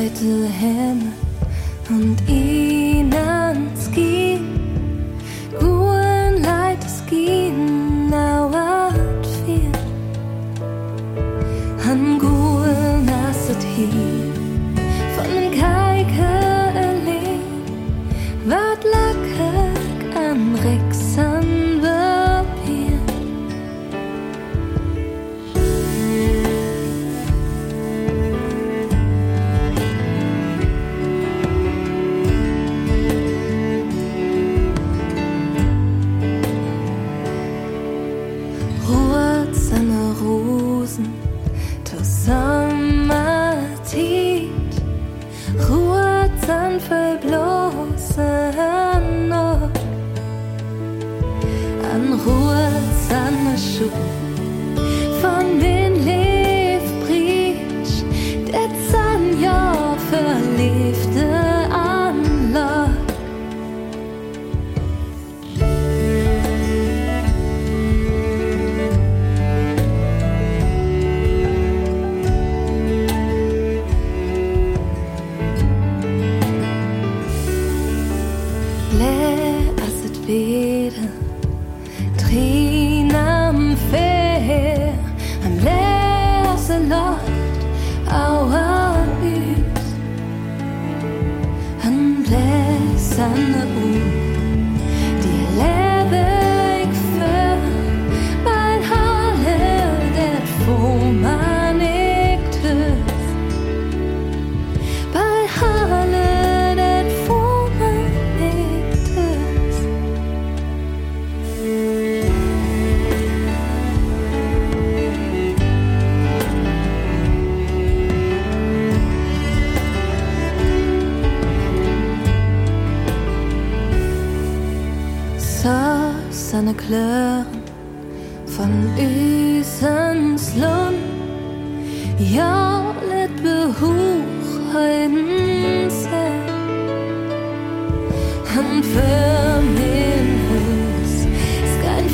[SPEAKER 4] Ruhen gleite Häme und ihnen verblosen Not, an ruht seine Schuhe, seine Klören von Üsens Lund Ja, let behoch heiden Han för min hus Ska en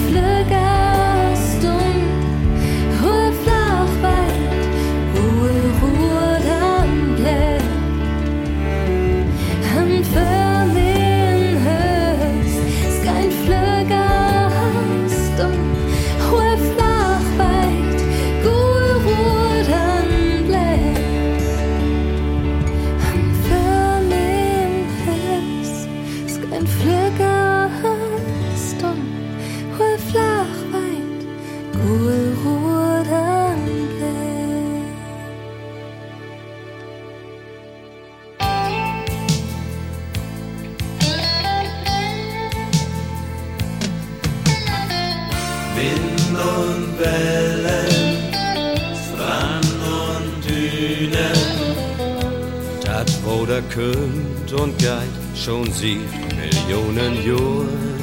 [SPEAKER 11] sieht Millionen Jahren.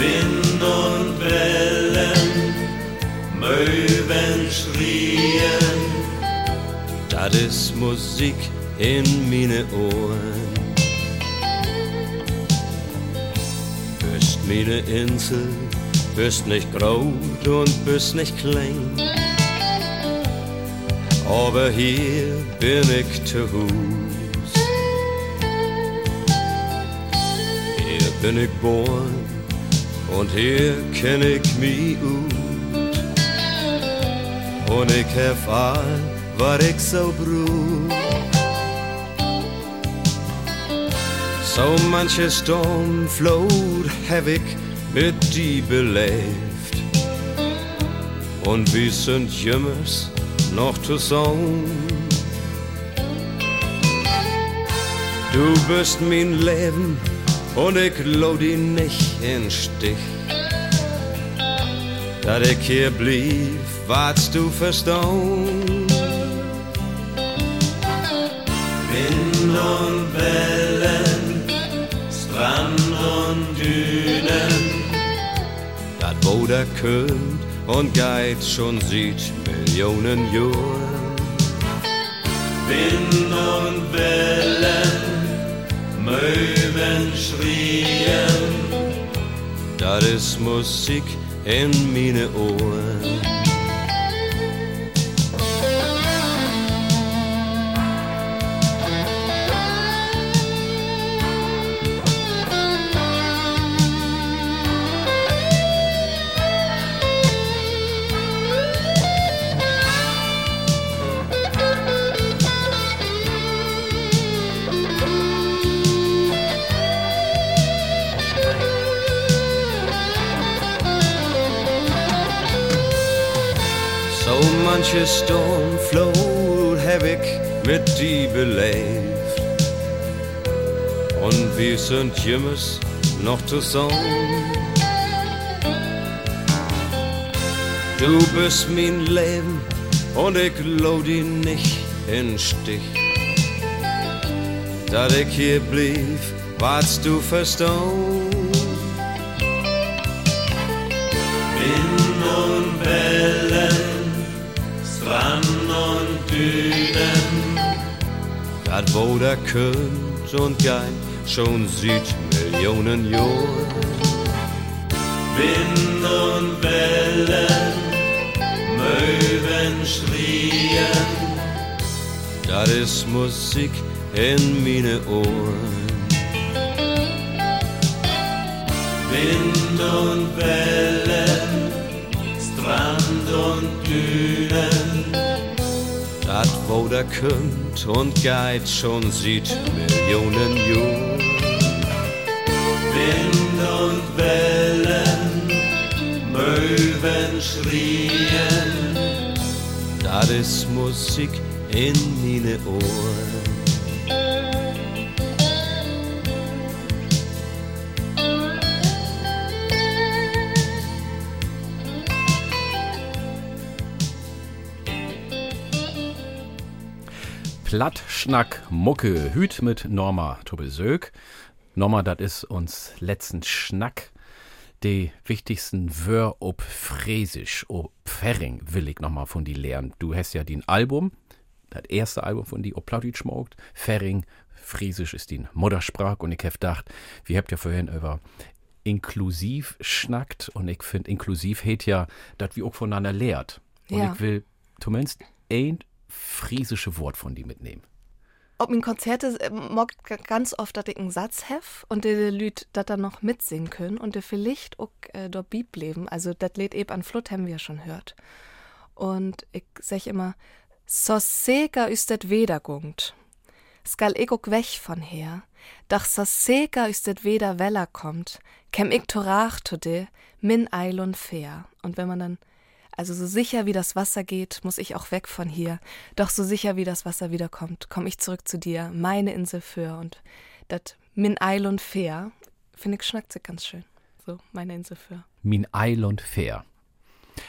[SPEAKER 11] Wind und Wellen, Möwen schrien, das ist Musik in meine Ohren. Bist meine Insel, bist nicht groß und bist nicht klein. Aber hier bin ich zu Hus. Bin ich geboren und hier kenn ich mich ut. Und ich hab all, was ich so brauch. So manche Sturmflut hab ich mit die belebt. Und wir sind jümmers noch zusammen. Du bist mein Leben und ich lau die nicht in Stich. Da ich hier blieb, warst du verstauen. Wind und Wellen, Strand und Dünen, dat wo der könnt und geht schon sieht Millionen Jahren. Wind und Wellen, Möwen schrien, das ist Musik in meine Ohren. Manche Sturmflut hab ich mit die belebt. Und wir sind jümmers noch zusammen. Du bist mein Leben und ich lau die nicht in Stich. Da ich hier blieb, warst du verstauen. Dünen, dat wo der könnt und gein schon sieht Millionen Jahren. Wind und Wellen, Möwen schrien, dat ist Musik in meine Ohren. Wind und Wellen, Strand und Dünen, dat wo der könnt und geht schon sieht Millionen Jahren. Wind und Wellen, Möwen schrien, das ist Musik in meine Ohren.
[SPEAKER 2] Plattschnack Mucke, Hüt mit Norma Tobelsöck. Norma, das ist uns letzten Schnack. Die wichtigsten Wör ob Fräsisch, ob Ferring will ich nochmal von die lernen. Du hast ja den Album, das erste Album von die ob Plattdeutsch schmaugt. Friesisch ist die Muttersprache und ich hab gedacht, wir habt ja vorhin über inklusiv schnackt und ich finde inklusiv hält ja, dass wir auch voneinander lehrt. Und
[SPEAKER 3] Ja.
[SPEAKER 2] ich will zumindest ein friesische Wort von die mitnehmen.
[SPEAKER 3] Ob in Konzerte äh, mag ganz oft, dass ich einen Satz hef und die Lüd das dann noch mitsingen können und die vielleicht auch äh, dort Bib leben. Also das Lied eben an Flut haben wir schon hört. Und ich sag immer, so sega ist das Wedergungt. Skal ich auch weg von her. Doch so sega ist das Weder Weller kommt, kem ich torach to de, min eilon fair. Und wenn man dann also so sicher wie das Wasser geht, muss ich auch weg von hier. Doch so sicher wie das Wasser wiederkommt, komme ich zurück zu dir, meine Insel für. Und das Min Island Fair, finde ich schnackt sich ganz schön. So, meine Insel für.
[SPEAKER 2] Min Island Fair.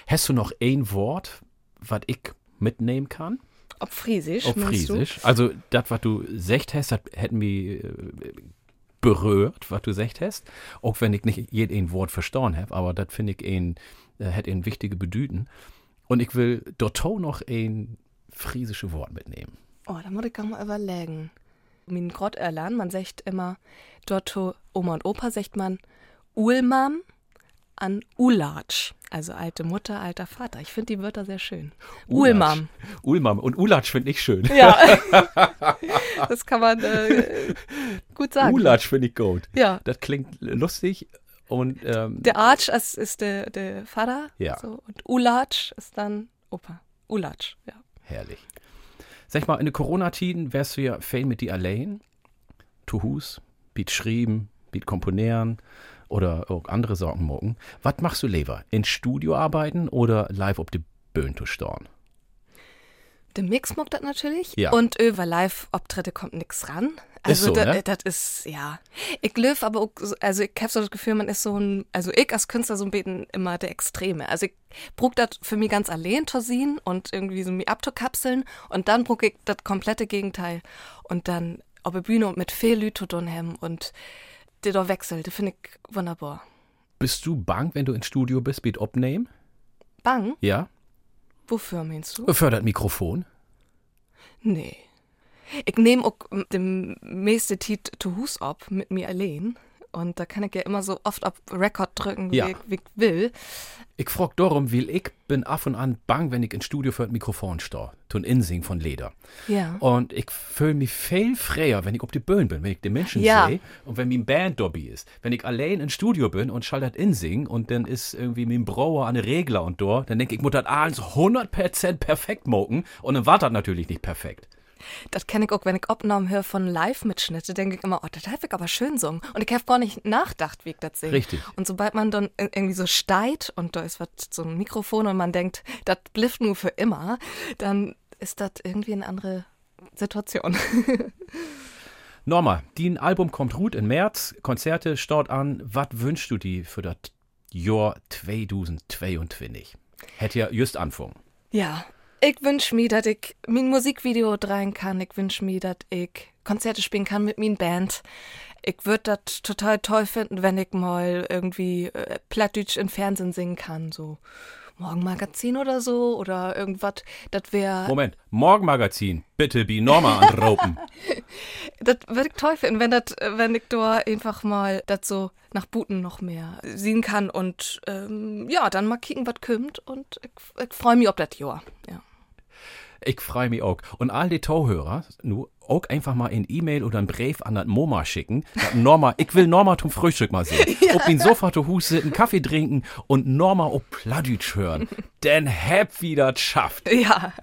[SPEAKER 2] Hast du noch ein Wort, was ich mitnehmen kann?
[SPEAKER 3] Ob Friesisch,
[SPEAKER 2] Ob Friesisch. Also, das, was du secht hast, das hätten äh, berührt, was du secht hast. Auch wenn ich nicht jeden Wort verstanden habe, aber das finde ich ein, hat ein wichtige Bedüten. Und ich will auch noch ein friesische Wort mitnehmen.
[SPEAKER 3] Oh, da muss ich gar mal überlegen. Min Grott erlernen, man sagt immer, dort to Oma und Opa sagt man Ulmam an Ulatsch. Also alte Mutter, alter Vater. Ich finde die Wörter sehr schön. Ulmam.
[SPEAKER 2] Ulmam. Und Ulatsch finde ich schön.
[SPEAKER 3] Ja. das kann man äh, gut sagen.
[SPEAKER 2] Ulatsch finde ich gut.
[SPEAKER 3] Ja.
[SPEAKER 2] Das klingt lustig und ähm,
[SPEAKER 3] Der Arch ist, ist der, der Vater.
[SPEAKER 2] Ja.
[SPEAKER 3] So, und Ulatsch ist dann Opa. Ulatsch, ja.
[SPEAKER 2] herrlich. Sag mal, in den Corona-Tiden wärst du ja fein mit die allein. Tu Hus, biet schrieben, biet komponieren oder auch andere Sorgen morgen. Was machst du lieber? In Studio arbeiten oder live auf die Bühne zu storn?
[SPEAKER 3] Der Mix mag das natürlich.
[SPEAKER 2] Ja.
[SPEAKER 3] Und über Live-Auftritte kommt nix ran.
[SPEAKER 2] Ist
[SPEAKER 3] Also
[SPEAKER 2] so, ne?
[SPEAKER 3] das ist, ja. Ich löf aber auch, so- also ich hab so das Gefühl, man ist so ein, also ich als Künstler so ein bisschen immer der Extreme. Also ich brug das für mich ganz allein sehen und irgendwie so mich abzukapseln und dann brug ich das komplette Gegenteil. Und dann auf der Bühne und mit viel zu tun und der da wechselt, das finde ich wunderbar.
[SPEAKER 2] Bist du bang, wenn du ins Studio bist, biet abnehmen?
[SPEAKER 3] Bang?
[SPEAKER 2] Ja?
[SPEAKER 3] Wofür meinst du?
[SPEAKER 2] Fördert Mikrofon?
[SPEAKER 3] Nee. Ich nehme auch dem meiste Tit zu Hus ab mit mir allein. Und da kann ich ja immer so oft auf Record drücken, wie,
[SPEAKER 2] Ja.
[SPEAKER 3] ich, wie ich will.
[SPEAKER 2] Ich frag darum, weil ich bin af und an bang, wenn ich ins Studio für ein Mikrofon stehe. Tun Insing von Leder.
[SPEAKER 3] Ja.
[SPEAKER 2] Und ich fühle mich viel freier, wenn ich auf die Bühne bin, wenn ich die Menschen
[SPEAKER 3] Ja.
[SPEAKER 2] sehe und wenn mein Band dabei ist. Wenn ich allein im Studio bin und schaltet Insing und dann ist irgendwie mein Brauer an der Regler und da, dann denke ich, ich muss das alles 100% perfekt moken und dann war das natürlich nicht perfekt.
[SPEAKER 3] Das kenne ich auch, wenn ich Aufnahmen höre von Live-Mitschnitte, denke ich immer, oh, das habe ich aber schön singen. Und ich habe gar nicht nachgedacht, wie ich das singe.
[SPEAKER 2] Richtig.
[SPEAKER 3] Und sobald man dann ir- irgendwie so steigt und da ist was, so ein Mikrofon und man denkt, das blifft nur für immer, dann ist das irgendwie eine andere Situation.
[SPEAKER 2] Norma, dein Album kommt gut im März, Konzerte start an. Was wünschst du dir für das Jahr 2022? Hätte ja just anfangen.
[SPEAKER 3] Ja, ich wünsch mir, dass ich mein Musikvideo drehen kann. Ich wünsch mir, dass ich Konzerte spielen kann mit min Band. Ich würde das total toll finden, wenn ich mal irgendwie äh, Plattdeutsch im Fernsehen singen kann, so Morgenmagazin oder so oder irgendwas. Das wäre,
[SPEAKER 2] Moment, Morgenmagazin, bitte bi Norma anraupen.
[SPEAKER 3] das würde ich toll finden, wenn das, wenn ich da einfach mal das so nach Buten noch mehr sehen kann und ähm, ja, dann mal kicken, was kommt und ich, ich freue mich auf das Jahr. Ja.
[SPEAKER 2] Ich freue mich auch. Und all die Tauhörer, nu auch einfach mal ein E-Mail oder ein Brief an das Moma schicken. Dat Norma, ich will Norma zum Frühstück mal sehen. Ob ihn Sofa zu Hus sitzen, Kaffee trinken und Norma ob Plattdeutsch hören. Denn hab wieder schafft.
[SPEAKER 3] Ja.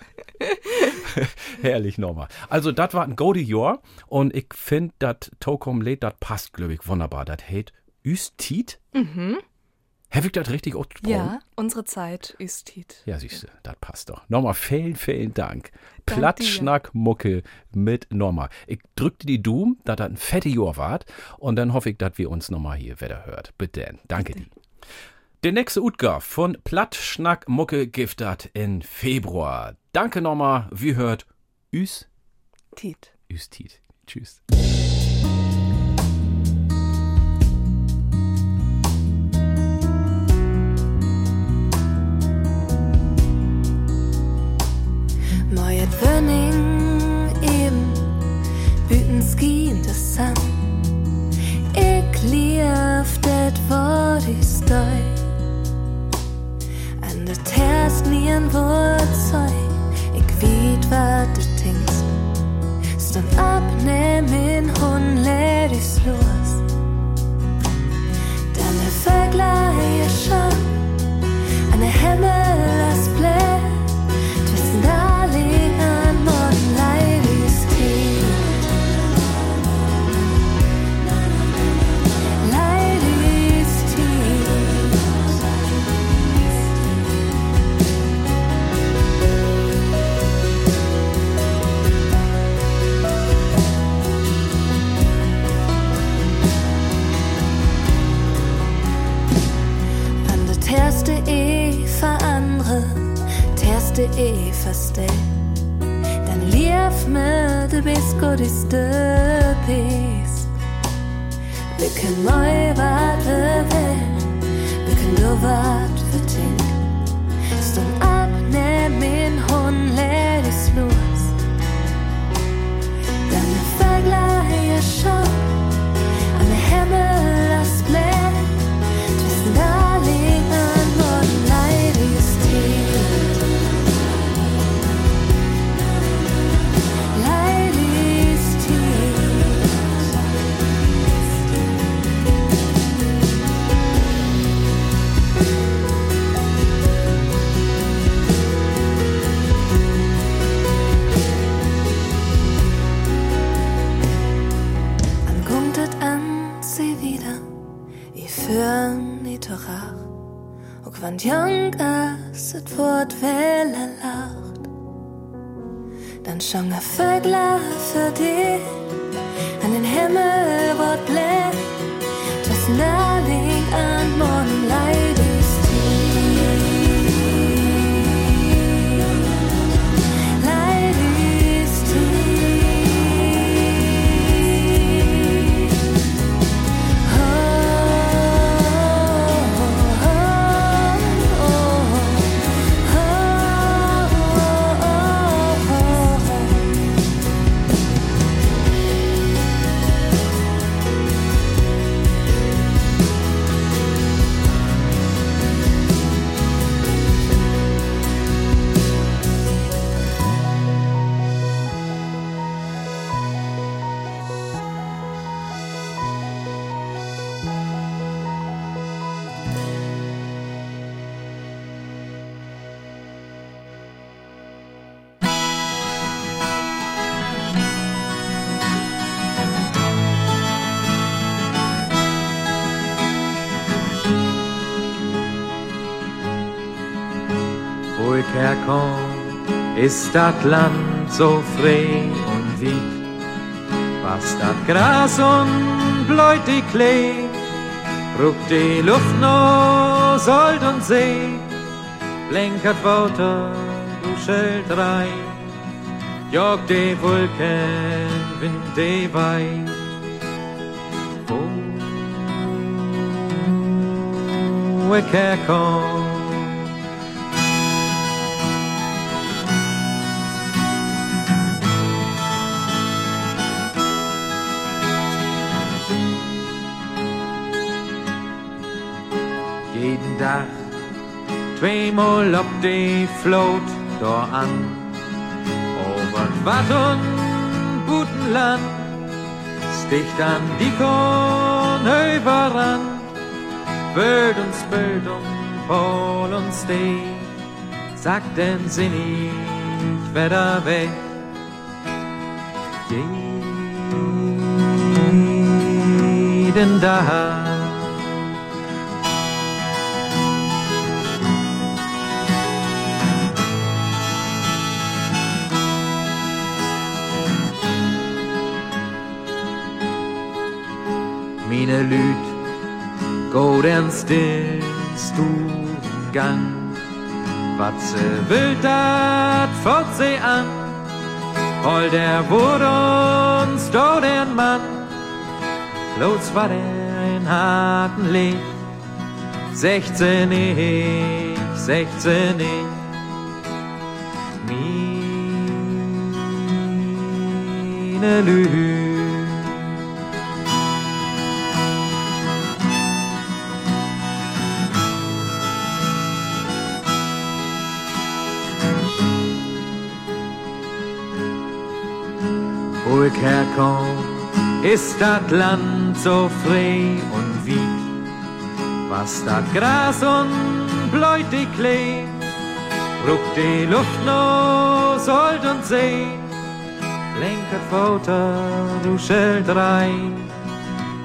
[SPEAKER 2] Herrlich, Norma. Also, das war ein Gode Jahr und ich finde, das Tokom Lied, das passt, glaube ich, wunderbar. Das heißt Üstit.
[SPEAKER 3] Mhm.
[SPEAKER 2] Ich das richtig ausgesprochen?
[SPEAKER 3] Ja, unsere Zeit ist Tit.
[SPEAKER 2] Ja, siehst du, das passt doch. Norma, vielen, vielen Dank.
[SPEAKER 3] Dank
[SPEAKER 2] Plattschnack-Mucke mit Norma. Ich drückte die Doom, dass das ein fette Jahr wart und dann hoffe ich, dass wir uns nochmal hier wieder hört. Bitte, danke dir. Der nächste Utgar von Plattschnack-Mucke gibt das in Februar. Danke Norma, wie hört Üs,
[SPEAKER 3] Tit.
[SPEAKER 2] Üs Tit. Tschüss.
[SPEAKER 12] Herkomm, ist das Land so frei und weit. Was das Gras und bläut die Klee, ruckt die Luft no Sold und See, blänkert Wouter, du Schild rein, jog die Wolken, Wind die Wein. Wo ich herkomm, zweimal ob die Float da an. Over Watt und Butenland, sticht an die Kornhöfer ran, Wild und Bild und Pol und Steh, sagt den Sinn ich wieder weg. Jeden Tag. Mine Lüt, go den stillst du Gang. Wat se will dat fort se an, hol der Wut uns do den Mann. Los war der in harten Leg, 16 ich, 16 ich. Mine Lüt. Herkomm, ist das Land so frei und weit. Was das Gras und bläut die Klee, ruckt die Luft no Sold und See. Lenkert Vater, du Schild rein,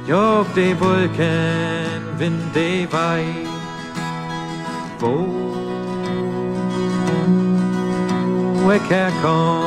[SPEAKER 12] jog die Wolken, Wind die Weih. Wo ich herkomm,